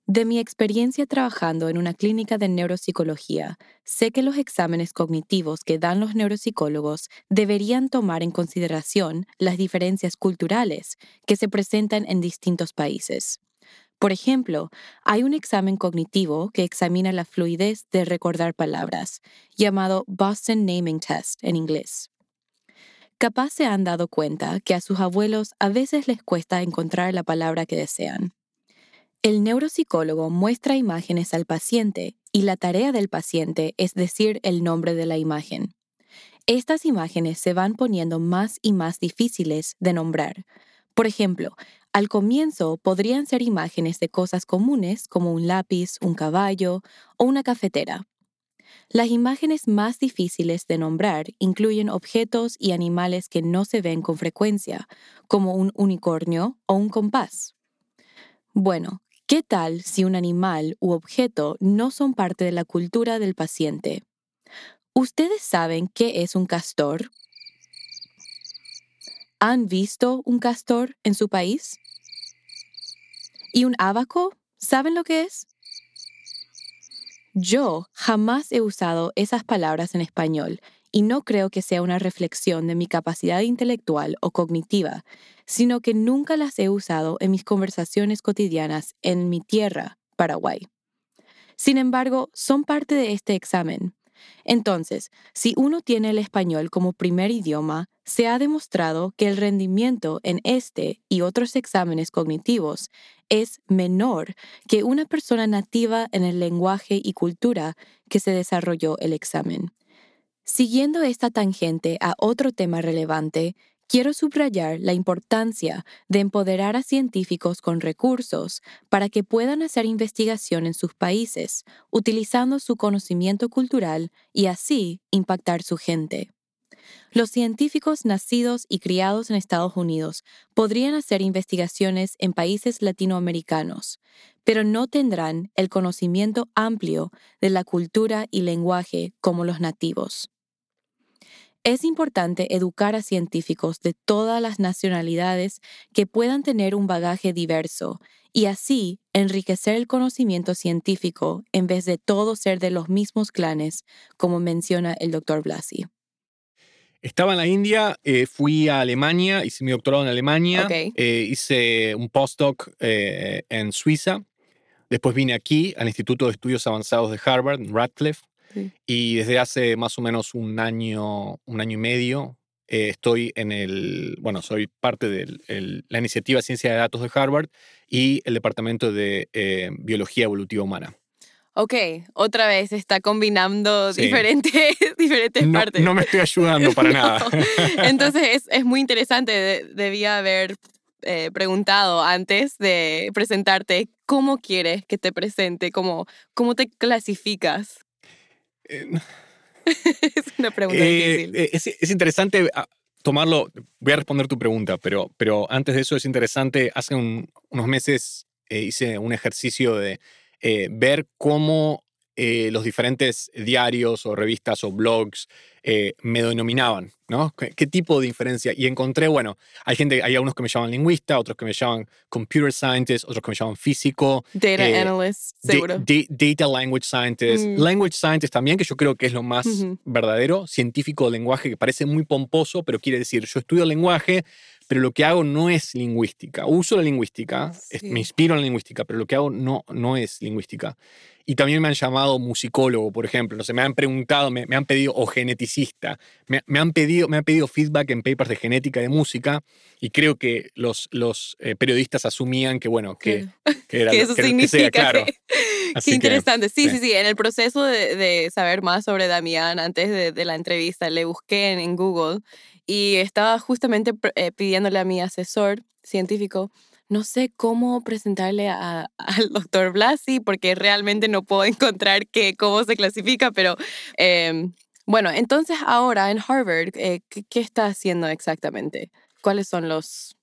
De mi experiencia trabajando en una clínica de neuropsicología, sé que los exámenes cognitivos que dan los neuropsicólogos deberían tomar en consideración las diferencias culturales que se presentan en distintos países. Por ejemplo, hay un examen cognitivo que examina la fluidez de recordar palabras, llamado Boston Naming Test en inglés. Capaz se han dado cuenta que a sus abuelos a veces les cuesta encontrar la palabra que desean. El neuropsicólogo muestra imágenes al paciente y la tarea del paciente es decir el nombre de la imagen. Estas imágenes se van poniendo más y más difíciles de nombrar. Por ejemplo, al comienzo podrían ser imágenes de cosas comunes como un lápiz, un caballo o una cafetera. Las imágenes más difíciles de nombrar incluyen objetos y animales que no se ven con frecuencia, como un unicornio o un compás. Bueno, ¿Qué tal si un animal u objeto no son parte de la cultura del paciente? ¿Ustedes saben qué es un castor? ¿Han visto un castor en su país? ¿Y un abaco? ¿Saben lo que es? Yo jamás he usado esas palabras en español y no creo que sea una reflexión de mi capacidad intelectual o cognitiva, sino que nunca las he usado en mis conversaciones cotidianas en mi tierra, Paraguay. Sin embargo, son parte de este examen. Entonces, si uno tiene el español como primer idioma, se ha demostrado que el rendimiento en este y otros exámenes cognitivos es menor que una persona nativa en el lenguaje y cultura que se desarrolló el examen. Siguiendo esta tangente a otro tema relevante, quiero subrayar la importancia de empoderar a científicos con recursos para que puedan hacer investigación en sus países, utilizando su conocimiento cultural y así impactar su gente. Los científicos nacidos y criados en Estados Unidos podrían hacer investigaciones en países latinoamericanos, pero no tendrán el conocimiento amplio de la cultura y lenguaje como los nativos. Es importante educar a científicos de todas las nacionalidades que puedan tener un bagaje diverso y así enriquecer el conocimiento científico en vez de todo ser de los mismos clanes, como menciona el doctor Blasi. Estaba en la India, eh, fui a Alemania, hice mi doctorado en Alemania, eh, hice un postdoc eh, en Suiza, después vine aquí al Instituto de Estudios Avanzados de Harvard, en Radcliffe, y desde hace más o menos un año, un año y medio, eh, estoy en el, bueno, soy parte de la iniciativa Ciencia de Datos de Harvard y el Departamento de Biología Evolutiva Humana. Ok, otra vez está combinando diferentes, diferentes partes. No me estoy ayudando para nada. Entonces es, es, muy interesante. debía haber eh, preguntado antes de presentarte cómo quieres que te presente, cómo, cómo te clasificas. Eh, es una pregunta eh, difícil. Eh, es, interesante ah, tomarlo. Voy a responder tu pregunta, pero, pero antes de eso es interesante. Hace unos meses hice un ejercicio de ver cómo los diferentes diarios o revistas o blogs eh, me denominaban, ¿no? ¿Qué, tipo de diferencia? Y encontré, bueno, hay gente, hay algunos que me llaman lingüista, otros que me llaman computer scientist, otros que me llaman físico. Data eh, analyst, seguro. data language scientist. Mm. Language scientist también, que yo creo que es lo más verdadero. Científico de lenguaje, que parece muy pomposo, pero quiere decir, yo estudio lenguaje, pero lo que hago no es lingüística. Uso la lingüística, Sí. me inspiro en la lingüística, pero lo que hago no, no es lingüística. Y también me han llamado musicólogo, por ejemplo. No sé, me han preguntado, me, me han pedido, o geneticista, me, me han pedido, me han pedido feedback en papers de genética de música, y creo que los, los eh, periodistas asumían que, bueno, que, que era que eso que- que significa sea, claro. Así Qué interesante. sí, sí. sí, sí, En el proceso de, de saber más sobre Damián, antes de, de la entrevista, le busqué en, en Google y estaba justamente eh, pidiéndole a mi asesor científico, no sé cómo presentarle a- al doctor Blasi porque realmente no puedo encontrar que, cómo se clasifica, pero em, bueno, entonces ahora en Harvard, eh, ¿qué, qué está haciendo exactamente? ¿Cuáles son los,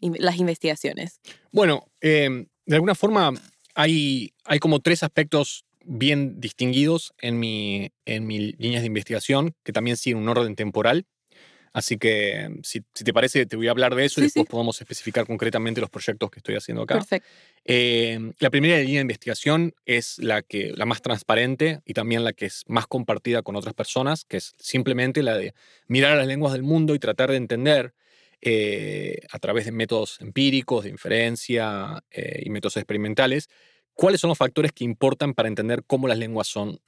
las investigaciones? Bueno, eh, de alguna forma hay, hay como tres aspectos bien distinguidos en mi, en mis líneas de investigación que también siguen un orden temporal. Así que si, si te parece, te voy a hablar de eso y Sí, después sí. podemos especificar concretamente los proyectos que estoy haciendo acá. Perfecto. Eh, la primera línea de investigación es la, que, la más transparente y también la que es más compartida con otras personas, que es simplemente la de mirar a las lenguas del mundo y tratar de entender eh, a través de métodos empíricos, de inferencia eh, y métodos experimentales, cuáles son los factores que importan para entender cómo las lenguas son,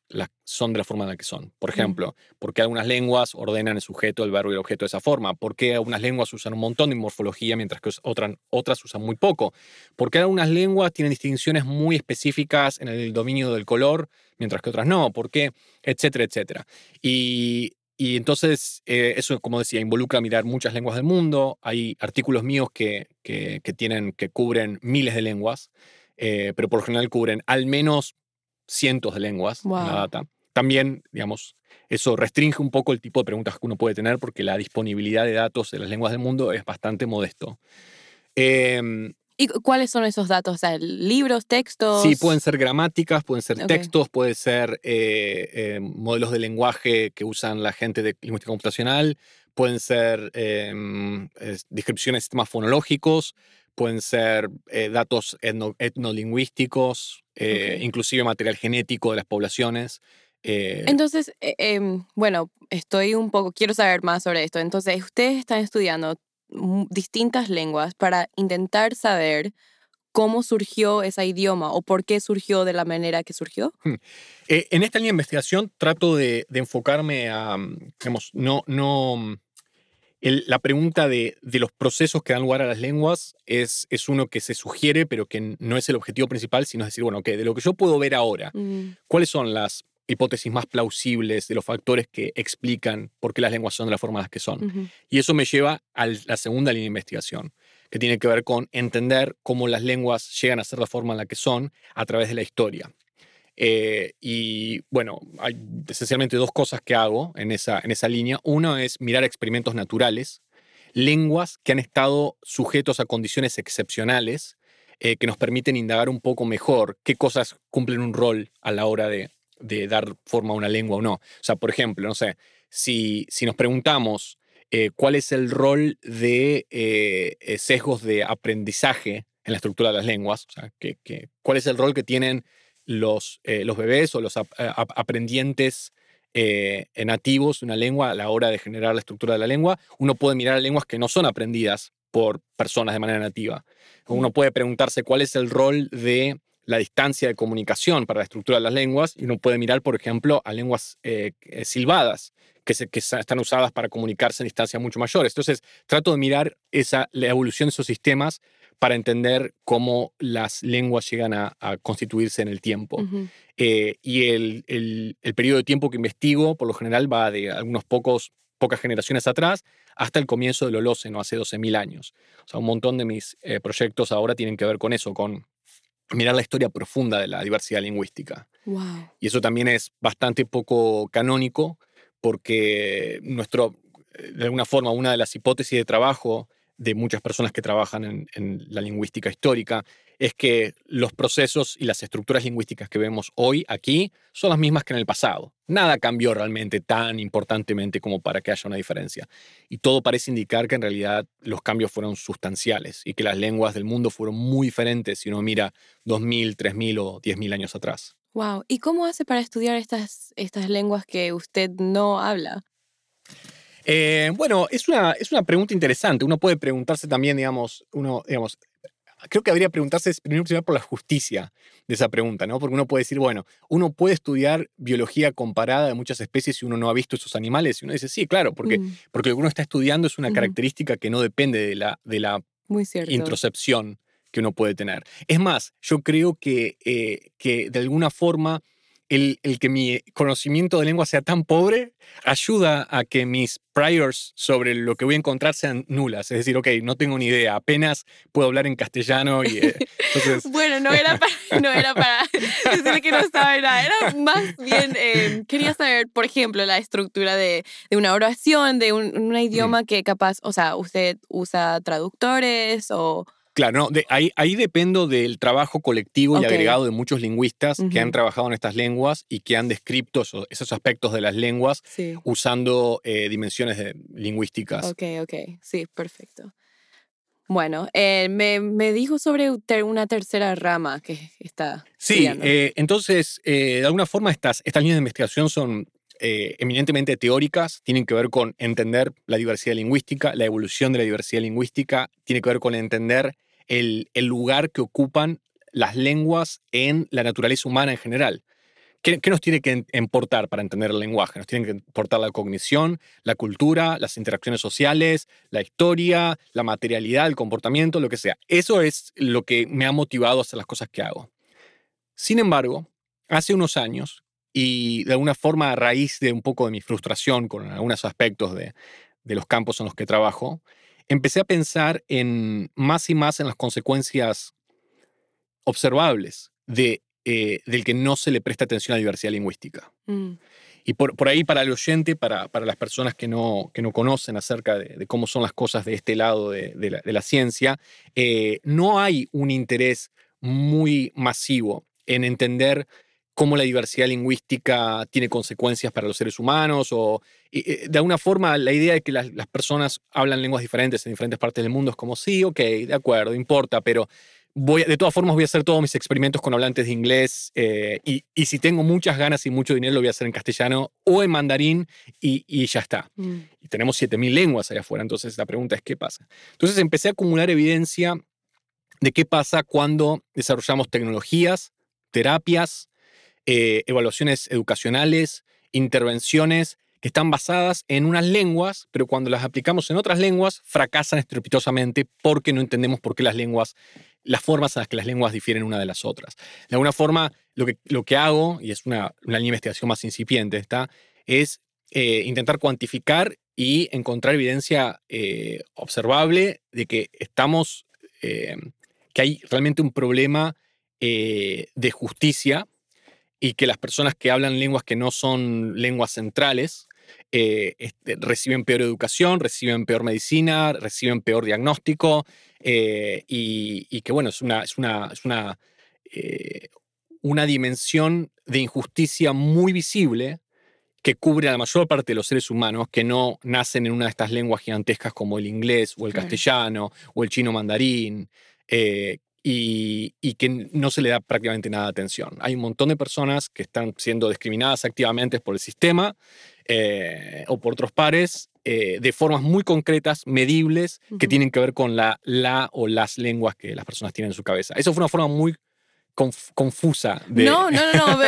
son de la forma en la que son. Por ejemplo, por qué algunas lenguas ordenan el sujeto, el verbo y el objeto de esa forma, por qué algunas lenguas usan un montón de morfología mientras que otras, otras usan muy poco, por qué algunas lenguas tienen distinciones muy específicas en el dominio del color mientras que otras no, por qué, etcétera, etcétera. Y, y entonces, eh, eso, como decía, involucra mirar muchas lenguas del mundo. Hay artículos míos que, que, que tienen, que cubren miles de lenguas, eh, pero por lo general cubren al menos cientos de lenguas en la data. También, digamos, eso restringe un poco el tipo de preguntas que uno puede tener porque la disponibilidad de datos de las lenguas del mundo es bastante modesto. Em, ¿Y cu- cuáles son esos datos? O sea, libros, textos. Sí, pueden ser gramáticas, pueden ser textos, pueden ser eh, eh, modelos de lenguaje que usan la gente de lingüística computacional, pueden ser em, es- descripciones de sistemas fonológicos, pueden ser eh, datos etno- etnolingüísticos, eh, inclusive material genético de las poblaciones. eh, Entonces, em, bueno, estoy un poco, quiero saber más sobre esto. Entonces, ustedes están estudiando distintas lenguas para intentar saber cómo surgió ese idioma o por qué surgió de la manera que surgió. Eh, en esta línea de investigación trato de, de enfocarme a, mm, digamos, no, no, mm, el- la pregunta de, de los procesos que dan lugar a las lenguas es, es uno que se sugiere, pero que no es el objetivo principal, sino es decir, bueno, ok, de lo que yo puedo ver ahora, Mm, ¿cuáles son las hipótesis más plausibles de los factores que explican por qué las lenguas son de la forma en las que son? Y eso me lleva a la segunda línea de investigación, que tiene que ver con entender cómo las lenguas llegan a ser la forma en la que son a través de la historia. Eh, y bueno, hay esencialmente dos cosas que hago en esa, en esa línea. Uno es mirar experimentos naturales, lenguas que han estado sujetos a condiciones excepcionales eh, que nos permiten indagar un poco mejor qué cosas cumplen un rol a la hora de, dar forma a una lengua o no. O sea, por ejemplo, no sé, si, si nos preguntamos eh, cuál es el rol de eh, sesgos de aprendizaje en la estructura de las lenguas, o sea, que- cuál es el rol que tienen los, eh, los bebés o los ap- eh, ap- aprendientes eh, nativos una lengua a la hora de generar la estructura de la lengua, uno puede mirar a lenguas que no son aprendidas por personas de manera nativa. Uno puede preguntarse cuál es el rol de la distancia de comunicación para la estructura de las lenguas y uno puede mirar, por ejemplo, a lenguas eh, silbadas que, se- que están usadas para comunicarse en distancias mucho mayores. Entonces, trato de mirar esa, la evolución de esos sistemas para entender cómo las lenguas llegan a, a constituirse en el tiempo. Eh, y el, el- el periodo de tiempo que investigo, por lo general, va de algunos pocos, pocas generaciones atrás hasta el comienzo del Holoceno, hace 12.000 años. O sea, un montón de mis eh, proyectos ahora tienen que ver con eso, con mirar la historia profunda de la diversidad lingüística. Wow. Y eso también es bastante poco canónico porque nuestro, eh, de alguna forma, una de las hipótesis de trabajo de muchas personas que trabajan en, la lingüística histórica es que los procesos y las estructuras lingüísticas que vemos hoy aquí son las mismas que en el pasado. Nada cambió realmente tan importantemente como para que haya una diferencia. Y todo parece indicar que en realidad los cambios fueron sustanciales y que las lenguas del mundo fueron muy diferentes si uno mira 2.000, 3.000 o 10.000 años atrás. Wow. ¿Y cómo hace para estudiar estas, estas lenguas que usted no habla? Eh, bueno, es una, es una pregunta interesante. Uno puede preguntarse también, digamos, uno, digamos, creo que habría preguntarse primero por la justicia de esa pregunta, ¿no? Porque uno puede decir, bueno, uno puede estudiar biología comparada de muchas especies si uno no ha visto esos animales. Y uno dice, sí, claro, porque, Mm, porque lo que uno está estudiando es una característica que no depende de la, de la muy introcepción que uno puede tener. Es más, yo creo que, eh, que de alguna forma el, el que mi conocimiento de lengua sea tan pobre ayuda a que mis priors sobre lo que voy a encontrar sean nulas. Es decir, ok, no tengo ni idea, apenas puedo hablar en castellano y eh, entonces... Bueno, no era para, no era para decirle que no sabe nada, era más bien, eh, quería saber, por ejemplo, la estructura de, de una oración, de un, un idioma que capaz, o sea, usted usa traductores o... Claro, no, de- ahí, ahí dependo del trabajo colectivo y agregado de muchos lingüistas que han trabajado en estas lenguas y que han descrito esos, esos aspectos de las lenguas Sí. usando eh, dimensiones de- lingüísticas. Ok, ok, sí, perfecto. Bueno, eh, me, me dijo sobre una tercera rama que está Sí, eh, entonces, de alguna forma estas, estas líneas de investigación son eh, eminentemente teóricas, tienen que ver con entender la diversidad lingüística, la evolución de la diversidad lingüística, tiene que ver con entender el, lugar que ocupan las lenguas en la naturaleza humana en general. ¿Qué, nos tiene que importar para entender el lenguaje? Nos tiene que importar la cognición, la cultura, las interacciones sociales, la historia, la materialidad, el comportamiento, lo que sea. Eso es lo que me ha motivado a hacer las cosas que hago. Sin embargo, hace unos años, y de alguna forma a raíz de un poco de mi frustración con algunos aspectos de, de los campos en los que trabajo, empecé a pensar en más y más en las consecuencias observables de, eh, del que no se le presta atención a la diversidad lingüística. Mm, Y por, por ahí para el oyente, para, para las personas que no, que no conocen acerca de, de cómo son las cosas de este lado de, de la, de la ciencia, eh, no hay un interés muy masivo en entender cómo la diversidad lingüística tiene consecuencias para los seres humanos o eh, de alguna forma la idea de que las, las personas hablan lenguas diferentes en diferentes partes del mundo es como sí, ok, de acuerdo, importa, pero voy, de todas formas voy a hacer todos mis experimentos con hablantes de inglés eh, y, y si tengo muchas ganas y mucho dinero lo voy a hacer en castellano o en mandarín y, y ya está. mm, Y tenemos 7.000 lenguas allá afuera, entonces la pregunta es ¿qué pasa? Entonces empecé a acumular evidencia de qué pasa cuando desarrollamos tecnologías, terapias, eh, evaluaciones educacionales, intervenciones que están basadas en unas lenguas, pero cuando las aplicamos en otras lenguas fracasan estrepitosamente porque no entendemos por qué las lenguas, las formas en las que las lenguas difieren una de las otras. De alguna forma, lo que, lo que hago, y es una, una investigación más incipiente, está, es eh, intentar cuantificar y encontrar evidencia eh, observable de que estamos, que hay realmente un problema de justicia y que las personas que hablan lenguas que no son lenguas centrales eh, este, reciben peor educación, reciben peor medicina, reciben peor diagnóstico eh, y, y que bueno, es una, es una, es una, eh, una dimensión de injusticia muy visible que cubre a la mayor parte de los seres humanos que no nacen en una de estas lenguas gigantescas como el inglés o el castellano o el chino mandarín, eh, y, y que no se le da prácticamente nada de atención. Hay un montón de personas que están siendo discriminadas activamente por el sistema eh, o por otros pares eh, de formas muy concretas, medibles, que tienen que ver con la, la o las lenguas que las personas tienen en su cabeza. Eso fue una forma muy conf- confusa de... No, no, no, no.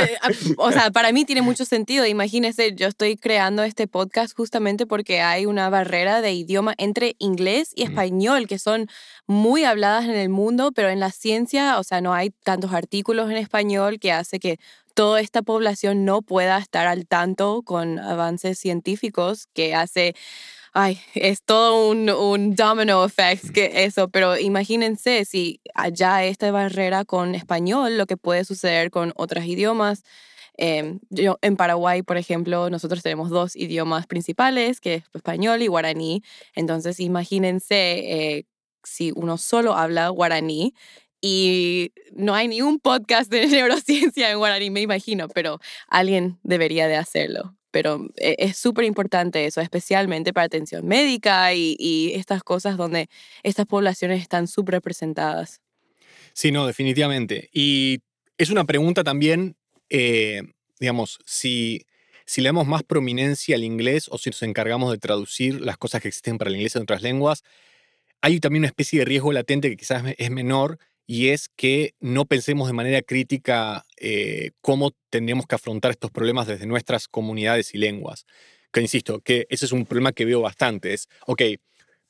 O sea, para mí tiene mucho sentido. Imagínese, yo estoy creando este podcast justamente porque hay una barrera de idioma entre inglés y Mm. español que son muy habladas en el mundo, pero en la ciencia, o sea, no hay tantos artículos en español que hace que toda esta población no pueda estar al tanto con avances científicos que hace Ay, es todo un, un domino effect que eso, pero imagínense si allá esta barrera con español, lo que puede suceder con otros idiomas. Em, yo, en Paraguay, por ejemplo, nosotros tenemos dos idiomas principales, que es español y guaraní. Entonces, imagínense eh, si uno solo habla guaraní y no hay ni un podcast de neurociencia en guaraní, me imagino, pero alguien debería de hacerlo. Pero eh, es súper importante eso, especialmente para atención médica y, estas cosas donde estas poblaciones están subrepresentadas. Sí, no, definitivamente. Y es una pregunta también, eh, digamos, si, si le damos más prominencia al inglés o si nos encargamos de traducir las cosas que existen para el inglés en otras lenguas, hay también una especie de riesgo latente que quizás es menor y es que no pensemos de manera crítica eh, cómo tenemos que afrontar estos problemas desde nuestras comunidades y lenguas. Que insisto, que ese es un problema que veo bastante. Es, ok,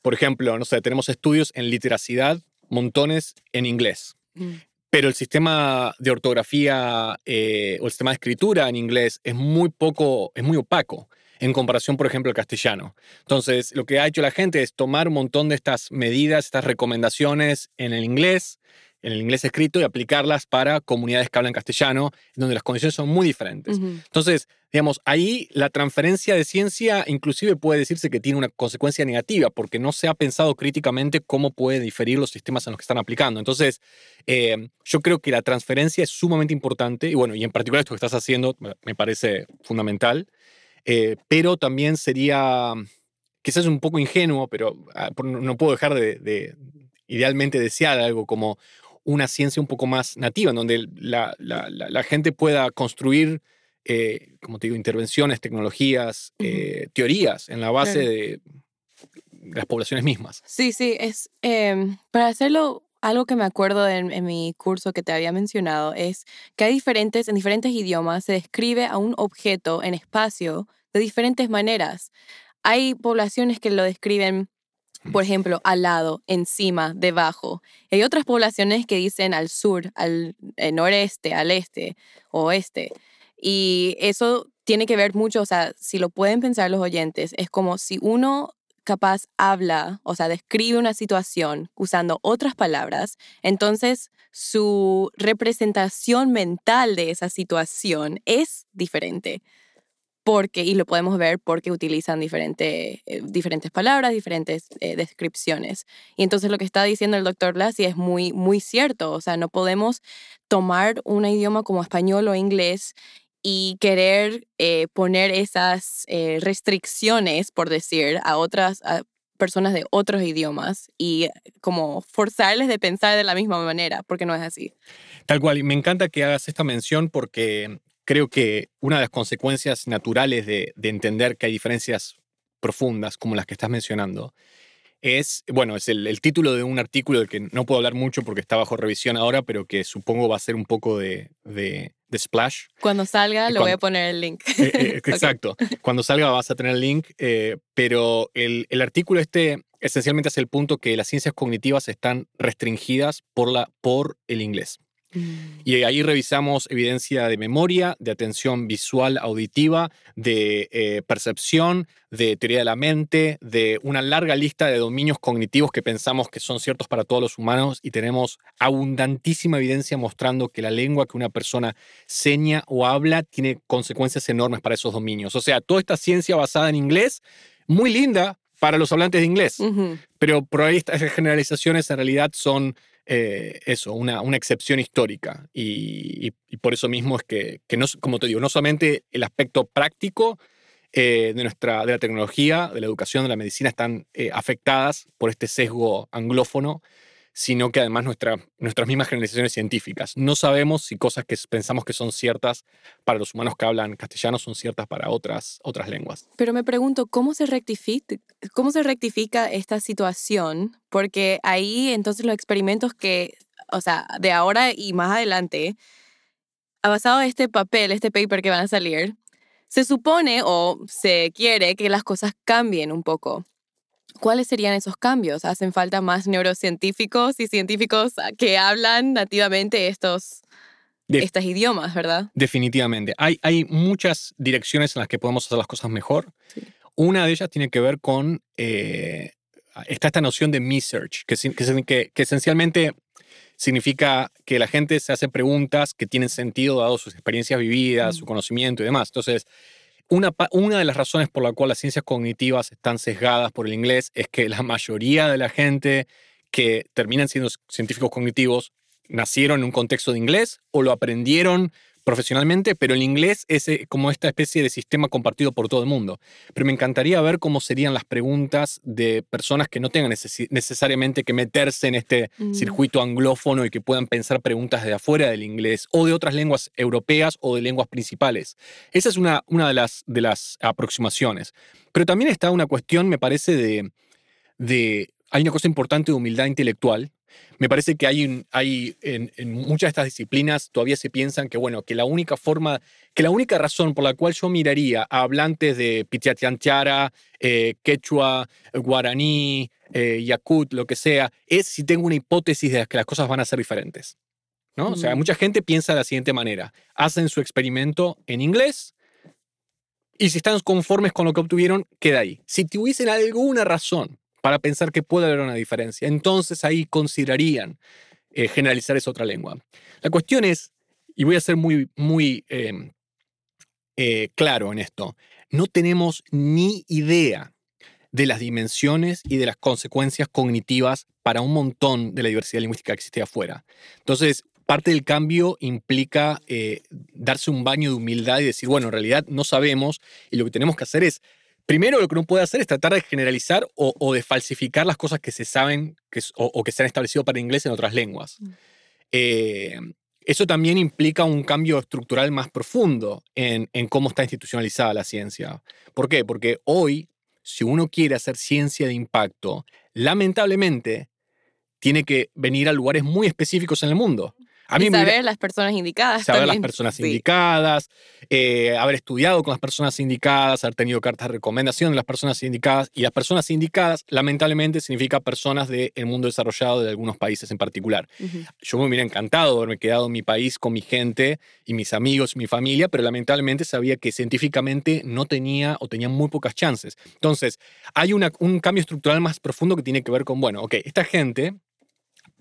por ejemplo, no sé, tenemos estudios en literacidad, montones en inglés. Mm. Pero el sistema de ortografía eh, o el sistema de escritura en inglés es muy poco, es muy opaco en comparación, por ejemplo, al castellano. Entonces, lo que ha hecho la gente es tomar un montón de estas medidas, estas recomendaciones en el inglés, en el inglés escrito y aplicarlas para comunidades que hablan castellano, donde las condiciones son muy diferentes. Entonces, digamos, ahí la transferencia de ciencia inclusive puede decirse que tiene una consecuencia negativa, porque no se ha pensado críticamente cómo puede diferir los sistemas en los que están aplicando. Entonces, eh, yo creo que la transferencia es sumamente importante, y bueno, y en particular esto que estás haciendo me parece fundamental, eh, pero también sería quizás un poco ingenuo, pero ah, no puedo dejar de, de idealmente desear algo como una ciencia un poco más nativa, en donde la, gente pueda construir, eh, como te digo, intervenciones, tecnologías, eh, teorías en la base de las poblaciones mismas. Sí, sí, es em, para hacerlo algo que me acuerdo en, en, mi curso que te había mencionado es que hay diferentes, en diferentes idiomas se describe a un objeto en espacio de diferentes maneras. Hay poblaciones que lo describen por ejemplo, al lado, encima, debajo. Hay otras poblaciones que dicen al sur, al eh, noreste, al este, oeste. Y eso tiene que ver mucho, o sea, si lo pueden pensar los oyentes, es como si uno capaz habla, o sea, describe una situación usando otras palabras, entonces su representación mental de esa situación es diferente porque, y lo podemos ver porque utilizan diferente, eh, diferentes palabras, diferentes eh, descripciones. Y entonces lo que está diciendo el doctor Lassie es muy, muy cierto. O sea, no podemos tomar un idioma como español o inglés y querer eh, poner esas restricciones, por decir, a otras personas de otros idiomas y como forzarles de pensar de la misma manera, porque no es así. Tal cual, y me encanta que hagas esta mención porque creo que una de las consecuencias naturales de, entender que hay diferencias profundas como las que estás mencionando es, bueno, es el, título de un artículo del que no puedo hablar mucho porque está bajo revisión ahora, pero que supongo va a ser un poco de, de, splash. Cuando salga, lo voy a poner el link. Eh, eh, exacto. Cuando salga vas a tener el link, eh, pero el, el, artículo este esencialmente hace el punto que las ciencias cognitivas están restringidas por, la, por el inglés. Mm. Y ahí revisamos evidencia de memoria, de atención visual, auditiva, de eh, percepción, de teoría de la mente, de una larga lista de dominios cognitivos que pensamos que son ciertos para todos los humanos y tenemos abundantísima evidencia mostrando que la lengua que una persona seña o habla tiene consecuencias enormes para esos dominios. O sea, toda esta ciencia basada en inglés, muy linda para los hablantes de inglés, pero por ahí estas generalizaciones en realidad son eh, eso, una, una, excepción histórica. Y, por eso mismo es que, que, no, como te digo, no solamente el aspecto práctico eh, de, nuestra, de la tecnología, de la educación, de la medicina están eh, afectadas por este sesgo anglófono, sino que además nuestra, nuestras mismas generalizaciones científicas. No sabemos si cosas que pensamos que son ciertas para los humanos que hablan castellano son ciertas para otras, otras lenguas. Pero me pregunto, ¿cómo se, rectifica, ¿cómo se rectifica esta situación? Porque ahí entonces los experimentos que, o sea, de ahora y más adelante, basado este papel, este paper que van a salir, se supone o se quiere que las cosas cambien un poco. ¿Cuáles serían esos cambios? ¿Hacen falta más neurocientíficos y científicos que hablan nativamente estos, estos idiomas, verdad? Definitivamente. Hay, hay muchas direcciones en las que podemos hacer las cosas mejor. Una de ellas tiene que ver con, eh, está esta noción de research, que, que, que, esencialmente significa que la gente se hace preguntas que tienen sentido dado sus experiencias vividas, su conocimiento y demás. Entonces, una, de las razones por la cual las ciencias cognitivas están sesgadas por el inglés es que la mayoría de la gente que terminan siendo científicos cognitivos nacieron en un contexto de inglés o lo aprendieron profesionalmente, pero el inglés es eh, como esta especie de sistema compartido por todo el mundo. Pero me encantaría ver cómo serían las preguntas de personas que no tengan necesariamente que meterse en este Mm. circuito anglófono y que puedan pensar preguntas de afuera del inglés o de otras lenguas europeas o de lenguas principales. Esa es una, una de, las, de las aproximaciones. Pero también está una cuestión, me parece, de, de... Hay una cosa importante de humildad intelectual me parece que hay, un- hay en, en muchas de estas disciplinas todavía se piensan que, bueno, que la única forma, que la única razón por la cual yo miraría a hablantes de Pichatianchara, eh, Quechua, Guaraní, eh, Yakut, lo que sea, es si tengo una hipótesis de que las cosas van a ser diferentes. ¿no? O sea, Mm. mucha gente piensa de la siguiente manera. Hacen su experimento en inglés y si están conformes con lo que obtuvieron, queda ahí. Si tuviesen alguna razón para pensar que puede haber una diferencia, entonces ahí considerarían eh, generalizar esa otra lengua. La cuestión es, y voy a ser muy, muy eh, eh, claro en esto, no tenemos ni idea de las dimensiones y de las consecuencias cognitivas para un montón de la diversidad lingüística que existe afuera. Entonces, parte del cambio implica eh, darse un baño de humildad y decir, bueno, en realidad no sabemos y lo que tenemos que hacer es, primero lo que uno puede hacer es tratar de generalizar o, o de falsificar las cosas que se saben que, es- o, o que se han establecido para inglés en otras lenguas. Mm. Eh, eso también implica un cambio estructural más profundo en, en cómo está institucionalizada la ciencia. ¿Por qué? Porque hoy, si uno quiere hacer ciencia de impacto, lamentablemente tiene que venir a lugares muy específicos en el mundo. A y me hubiera- saber las personas indicadas. saber las también. personas Sí. indicadas, eh, haber estudiado con las personas indicadas, haber tenido cartas de recomendación de las personas indicadas. Y las personas indicadas, lamentablemente, significa personas del mundo desarrollado de algunos países en particular. Ujú. Yo me hubiera encantado haberme quedado en mi país con mi gente y mis amigos, mi familia, pero lamentablemente sabía que científicamente no tenía o tenía muy pocas chances. Entonces, hay una- un cambio estructural más profundo que tiene que ver con, bueno, ok, esta gente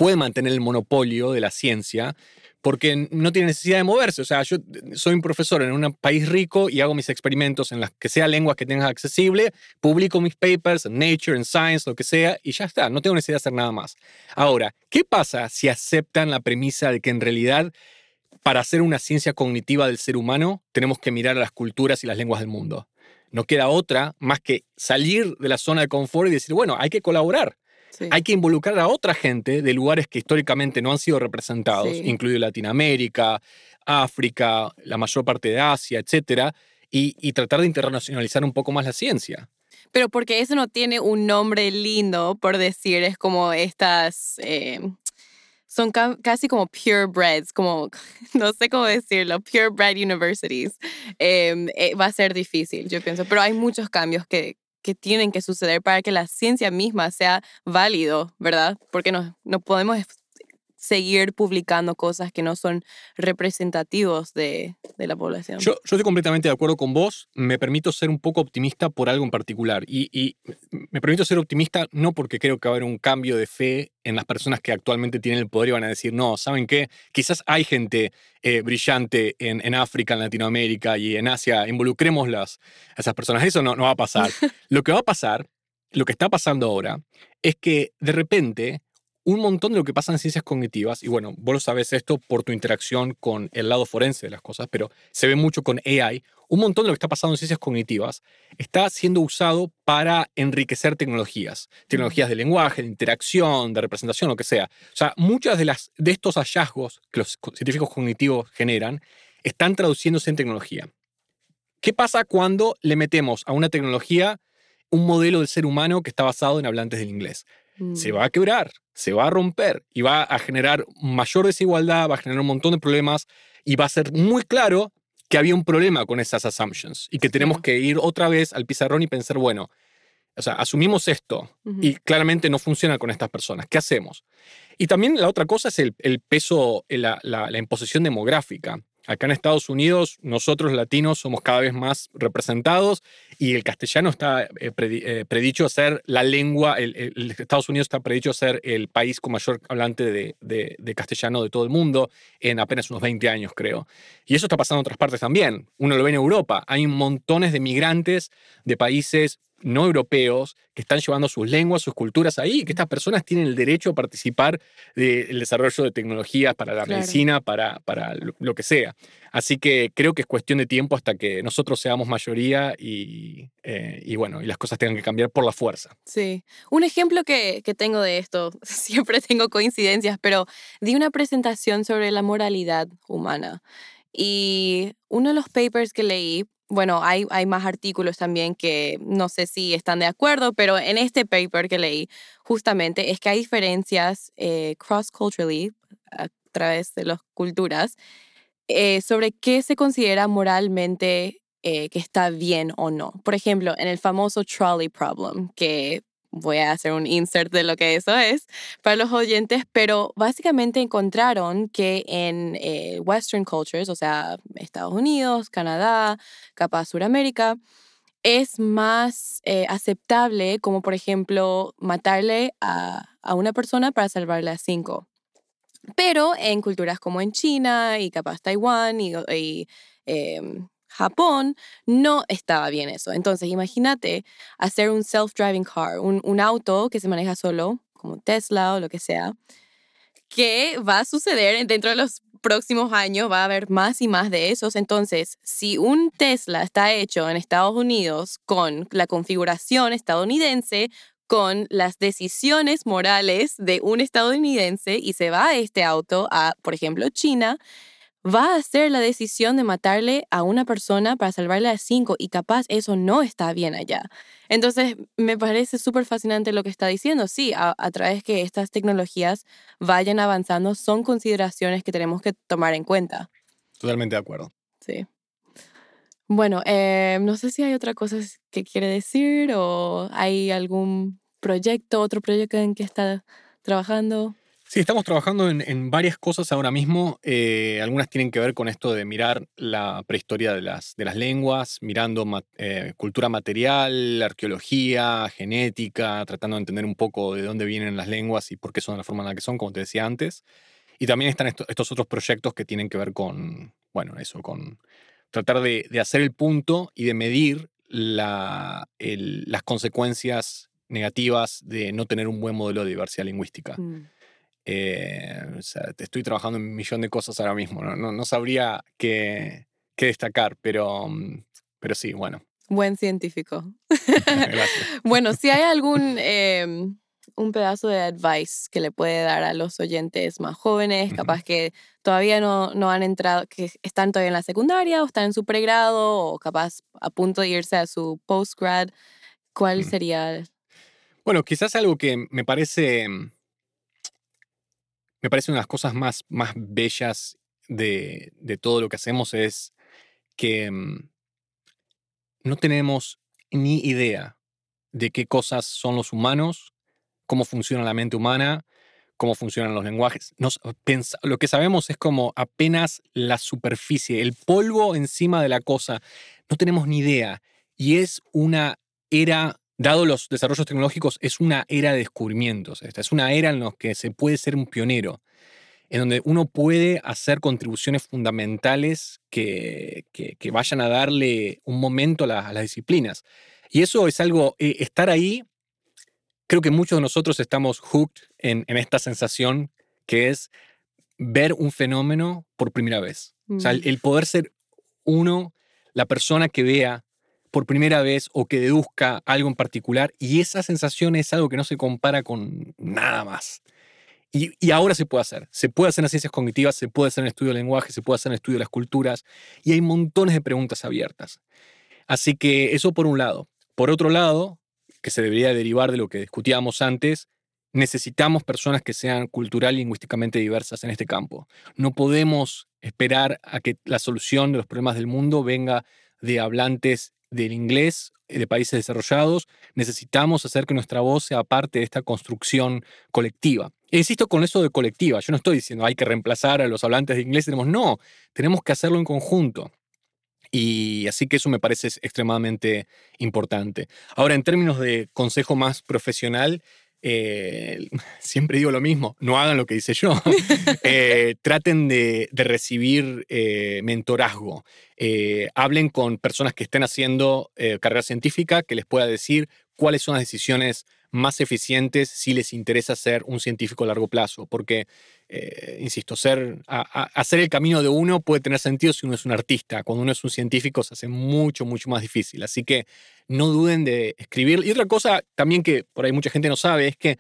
puede mantener el monopolio de la ciencia porque no tiene necesidad de moverse. O sea, yo soy un profesor en un país rico y hago mis experimentos en las que sea lenguas que tenga accesible, publico mis papers en Nature, en Science, lo que sea, y ya está, no tengo necesidad de hacer nada más. Ahora, ¿qué pasa si aceptan la premisa de que en realidad para hacer una ciencia cognitiva del ser humano tenemos que mirar a las culturas y las lenguas del mundo? No queda otra más que salir de la zona de confort y decir, bueno, hay que colaborar. Sí. Hay que involucrar a otra gente de lugares que históricamente no han sido representados, Sí. incluido Latinoamérica, África, la mayor parte de Asia, etcétera, y, y tratar de internacionalizar un poco más la ciencia. Pero porque eso no tiene un nombre lindo, por decir, es como estas, eh, son ca- casi como purebreds, como, no sé cómo decirlo, purebred universities. Em, eh, va a ser difícil, yo pienso, pero hay muchos cambios que, que tienen que suceder para que la ciencia misma sea válido, ¿verdad? Porque no, no podemos seguir publicando cosas que no son representativos de, de la población. Yo, yo estoy completamente de acuerdo con vos. Me permito ser un poco optimista por algo en particular. Y, y me permito ser optimista no porque creo que va a haber un cambio de fe en las personas que actualmente tienen el poder y van a decir, no, ¿saben qué? Quizás hay gente eh, brillante en, en África, en Latinoamérica y en Asia. Involucrémoslas a esas personas. Eso no, no va a pasar. lo que va a pasar, lo que está pasando ahora, es que de repente un montón de lo que pasa en ciencias cognitivas, y bueno, vos lo sabes esto por tu interacción con el lado forense de las cosas, pero se ve mucho con AI, un montón de lo que está pasando en ciencias cognitivas está siendo usado para enriquecer tecnologías, tecnologías de lenguaje, de interacción, de representación, lo que sea. O sea, muchas de, las, de estos hallazgos que los co- científicos cognitivos generan están traduciéndose en tecnología. ¿Qué pasa cuando le metemos a una tecnología un modelo del ser humano que está basado en hablantes del inglés? Mm. se va a quebrar, se va a romper y va a generar mayor desigualdad, va a generar un montón de problemas y va a ser muy claro que había un problema con esas assumptions y que tenemos que ir otra vez al pizarrón y pensar, bueno, o sea, asumimos esto y claramente no funciona con estas personas. ¿Qué hacemos? Y también la otra cosa es el, el peso, eh, la, la- la imposición demográfica. Acá en Estados Unidos, nosotros latinos somos cada vez más representados y el castellano está eh, eh, predicho a ser la lengua, Estados Unidos está predicho a ser el país con mayor hablante de, de- de castellano de todo el mundo en apenas unos 20 años, creo. Y eso está pasando en otras partes también. Uno lo ve en Europa. Hay montones de migrantes de países no europeos que están llevando sus lenguas, sus culturas ahí, y que estas personas tienen el derecho a participar del desarrollo de tecnologías para la medicina, para, para lo que sea. Así que creo que es cuestión de tiempo hasta que nosotros seamos mayoría y, eh, y bueno, y las cosas tengan que cambiar por la fuerza. Sí. Un ejemplo que, que tengo de esto, siempre tengo coincidencias, pero di una presentación sobre la moralidad humana. Y uno de los papers que leí bueno, hay, hay más artículos también que no sé si están de acuerdo, pero en este paper que leí, justamente es que hay diferencias eh, cross-culturally, a través de las culturas, eh, sobre qué se considera moralmente eh, que está bien o no. Por ejemplo, en el famoso trolley problem, que voy a hacer un insert de lo que eso es para los oyentes, pero básicamente encontraron que en eh, Western cultures, o sea, Estados Unidos, Canadá, capaz Suramérica, es más eh, aceptable como por ejemplo matarle a, una persona para salvarle a cinco. Pero en culturas como en China y capaz Taiwán y, em, Japón no estaba bien eso. Entonces, imagínate hacer un self-driving car, un, auto que se maneja solo, como Tesla o lo que sea, que va a suceder dentro de los próximos años, va a haber más y más de esos. Entonces, si un Tesla está hecho en Estados Unidos con la configuración estadounidense, con las decisiones morales de un estadounidense y se va este auto a, por ejemplo, China, va a hacer la decisión de matarle a una persona para salvarle a cinco y capaz eso no está bien allá. Entonces, me parece súper fascinante lo que está diciendo. Sí, a, través que estas tecnologías vayan avanzando, son consideraciones que tenemos que tomar en cuenta. Totalmente de acuerdo. Sí. Bueno, eh, no sé si hay otra cosa que quiere decir o hay algún proyecto, otro proyecto en que está trabajando. Sí, estamos trabajando en, varias cosas ahora mismo. Eh, algunas tienen que ver con esto de mirar la prehistoria de las, de las lenguas, mirando eh, cultura material, arqueología, genética, tratando de entender un poco de dónde vienen las lenguas y por qué son de la forma en la que son, como te decía antes. Y también están estos otros proyectos que tienen que ver con, bueno, eso, con tratar de, hacer el punto y de medir la, las consecuencias negativas de no tener un buen modelo de diversidad lingüística. Mm. Eh, o sea, estoy trabajando en un millón de cosas ahora mismo. No, no, sabría qué, qué, destacar, pero, mm, pero sí, bueno. Buen científico. bueno, si hay algún em, un pedazo de advice que le puede dar a los oyentes más jóvenes, capaz que todavía no, no han entrado, que están todavía en la secundaria o están en su pregrado o capaz a punto de irse a su postgrad, ¿cuál sería? Bueno, quizás algo que me parece mm, me parece una de las cosas más, más bellas de, todo lo que hacemos es que mm, no tenemos ni idea de qué cosas son los humanos, cómo funciona la mente humana, cómo funcionan los lenguajes. lo que sabemos es como apenas la superficie, el polvo encima de la cosa. No tenemos ni idea. Y es una era dado los desarrollos tecnológicos, es una era de descubrimientos. Esta es una era en la que se puede ser un pionero, en donde uno puede hacer contribuciones fundamentales que, que, vayan a darle un momento a, las disciplinas. Y eso es algo, eh, estar ahí, creo que muchos de nosotros estamos hooked en, en esta sensación que es ver un fenómeno por primera vez. O sea, el poder ser uno, la persona que vea por primera vez o que deduzca algo en particular y esa sensación es algo que no se compara con nada más. Y, ahora se puede hacer. Se puede hacer en las ciencias cognitivas, se puede hacer en el estudio del lenguaje, se puede hacer en el estudio de las culturas y hay montones de preguntas abiertas. Así que eso por un lado. Por otro lado, que se debería derivar de lo que discutíamos antes, necesitamos personas que sean cultural y lingüísticamente diversas en este campo. No podemos esperar a que la solución de los problemas del mundo venga de hablantes del inglés de países desarrollados, necesitamos hacer que nuestra voz sea parte de esta construcción colectiva. E insisto con eso de colectiva, yo no estoy diciendo hay que reemplazar a los hablantes de inglés, tenemos, no, tenemos que hacerlo en conjunto. Y así que eso me parece extremadamente importante. Ahora, en términos de consejo más profesional, eh, siempre digo lo mismo, no hagan lo que dice yo. Eh, traten de, recibir eh, mentorazgo. hablen con personas que estén haciendo carrera científica, que les pueda decir cuáles son las decisiones más eficientes si les interesa ser un científico a largo plazo. Porque, insisto, ser, hacer el camino de uno puede tener sentido si uno es un artista. Cuando uno es un científico se hace mucho, mucho más difícil. Así que no duden de escribir. Y otra cosa también que por ahí mucha gente no sabe es que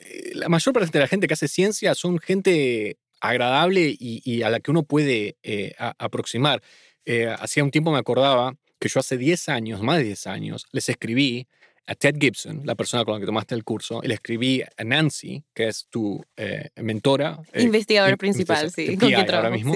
eh, la mayor parte de la gente que hace ciencia son gente agradable y, a la que uno puede eh, aproximar. Eh, hacía un tiempo me acordaba que yo hace 10 años, más de 10 años, les escribí a Ted Gibson, la persona con la que tomaste el curso, y le escribí a Nancy, que es tu mentora. Investigadora principal, sí, con quien ahora mismo.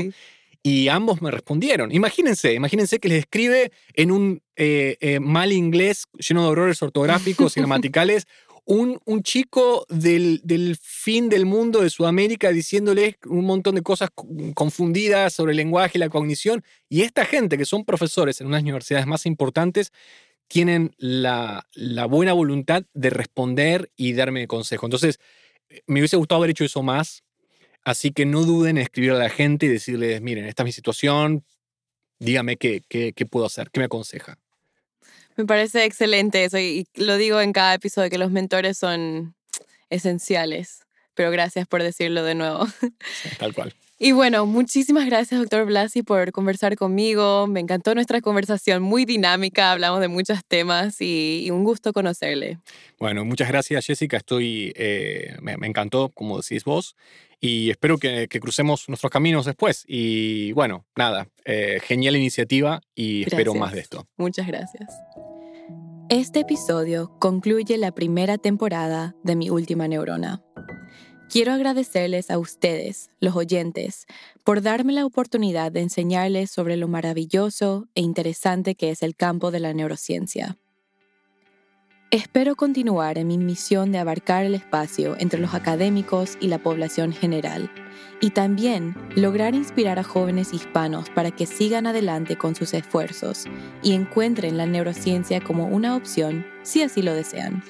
Y ambos me respondieron. Imagínense, imagínense que les escribe en un eh, eh, mal inglés lleno de errores ortográficos y gramaticales un, un, chico del, del, fin del mundo de Sudamérica diciéndoles un montón de cosas confundidas sobre el lenguaje y la cognición. Y esta gente, que son profesores en unas universidades más importantes, tienen la, la buena voluntad de responder y darme consejo. Entonces, me hubiese gustado haber hecho eso más, Así que no duden en escribir a la gente y decirles, miren, esta es mi situación, dígame qué, qué, qué puedo hacer, qué me aconseja. Me parece excelente eso y lo digo en cada episodio que los mentores son esenciales, pero gracias por decirlo de nuevo. tal cual. Y bueno, muchísimas gracias, doctor Blasi, por conversar conmigo. Me encantó nuestra conversación, muy dinámica, hablamos de muchos temas y, un gusto conocerle. Bueno, muchas gracias, Jessica. Estoy, eh, me, encantó, como decís vos, y espero que, crucemos nuestros caminos después. Y bueno, nada, eh, genial iniciativa y espero más de esto. Muchas gracias. Este episodio concluye la primera temporada de Mi Última Neurona. Quiero agradecerles a ustedes, los oyentes, por darme la oportunidad de enseñarles sobre lo maravilloso e interesante que es el campo de la neurociencia. Espero continuar en mi misión de abarcar el espacio entre los académicos y la población general, y también lograr inspirar a jóvenes hispanos para que sigan adelante con sus esfuerzos y encuentren la neurociencia como una opción si así lo desean.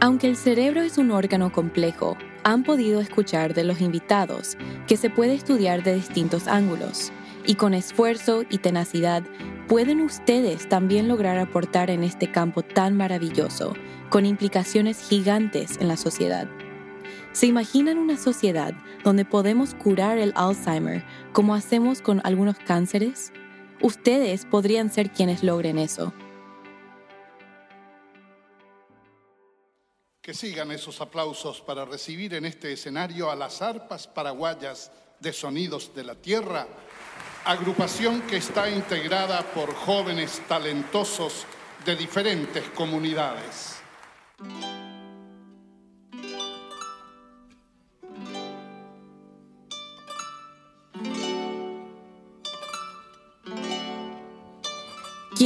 Aunque el cerebro es un órgano complejo, han podido escuchar de los invitados que se puede estudiar de distintos ángulos y con esfuerzo y tenacidad pueden ustedes también lograr aportar en este campo tan maravilloso, con implicaciones gigantes en la sociedad. ¿Se imaginan una sociedad donde podemos curar el Alzheimer como hacemos con algunos cánceres? Ustedes podrían ser quienes logren eso. Que sigan esos aplausos para recibir en este escenario a las arpas paraguayas de Sonidos de la Tierra, agrupación que está integrada por jóvenes talentosos de diferentes comunidades.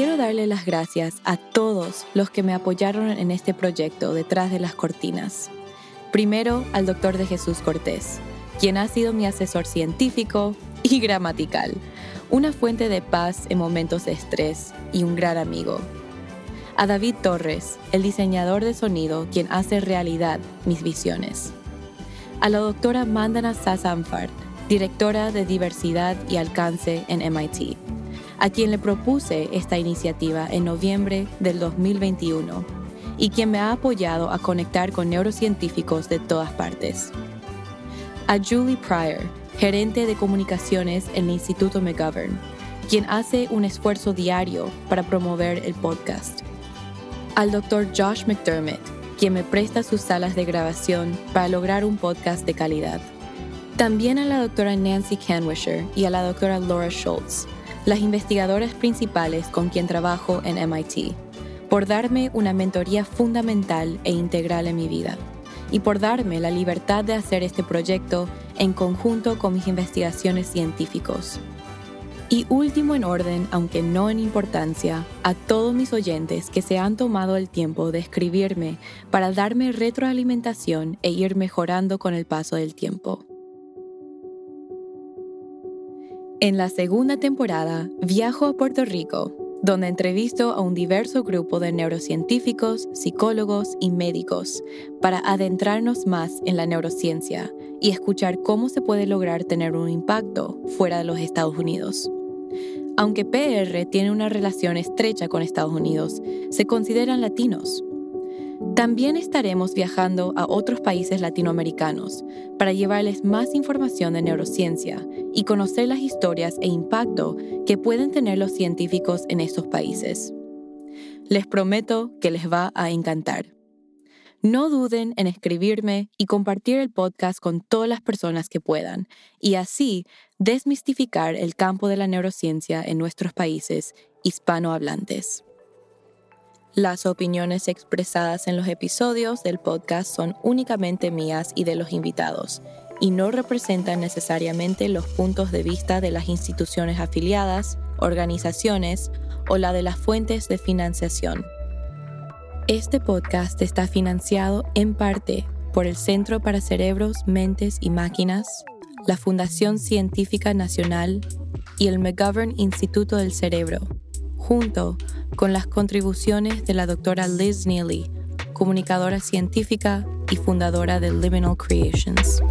Quiero darle las gracias a todos los que me apoyaron en este proyecto detrás de las cortinas. Primero al doctor de Jesús Cortés, quien ha sido mi asesor científico y gramatical, una fuente de paz en momentos de estrés y un gran amigo. A David Torres, el diseñador de sonido, quien hace realidad mis visiones. A la doctora Mandana Sasamfar, directora de diversidad y alcance en MIT a quien le propuse esta iniciativa en noviembre del 2021 y quien me ha apoyado a conectar con neurocientíficos de todas partes. A Julie Pryor, gerente de comunicaciones en el Instituto McGovern, quien hace un esfuerzo diario para promover el podcast. Al Dr. Josh McDermott, quien me presta sus salas de grabación para lograr un podcast de calidad. También a la doctora Nancy Canwisher y a la doctora Laura Schultz, las investigadoras principales con quien trabajo en MIT, por darme una mentoría fundamental e integral en mi vida y por darme la libertad de hacer este proyecto en conjunto con mis investigaciones científicos. Y último en orden, aunque no en importancia, a todos mis oyentes que se han tomado el tiempo de escribirme para darme retroalimentación e ir mejorando con el paso del tiempo. En la segunda temporada viajo a Puerto Rico donde entrevisto a un diverso grupo de neurocientíficos, psicólogos y médicos para adentrarnos más en la neurociencia y escuchar cómo se puede lograr tener un impacto fuera de los Estados Unidos. Aunque PR tiene una relación estrecha con Estados Unidos, se consideran latinos. También estaremos viajando a otros países latinoamericanos para llevarles más información de neurociencia y conocer las historias e impacto que pueden tener los científicos en estos países. Les prometo que les va a encantar. No duden en escribirme y compartir el podcast con todas las personas que puedan y así desmistificar el campo de la neurociencia en nuestros países hispanohablantes. Las opiniones expresadas en los episodios del podcast son únicamente mías y de los invitados y no representan necesariamente los puntos de vista de las instituciones afiliadas, organizaciones o la de las fuentes de financiación. Este podcast está financiado en parte por el Centro para Cerebros, Mentes y Máquinas, la Fundación Científica Nacional y el McGovern Instituto del Cerebro, junto con las contribuciones de la doctora Liz Neely, comunicadora científica y fundadora de Liminal Creations.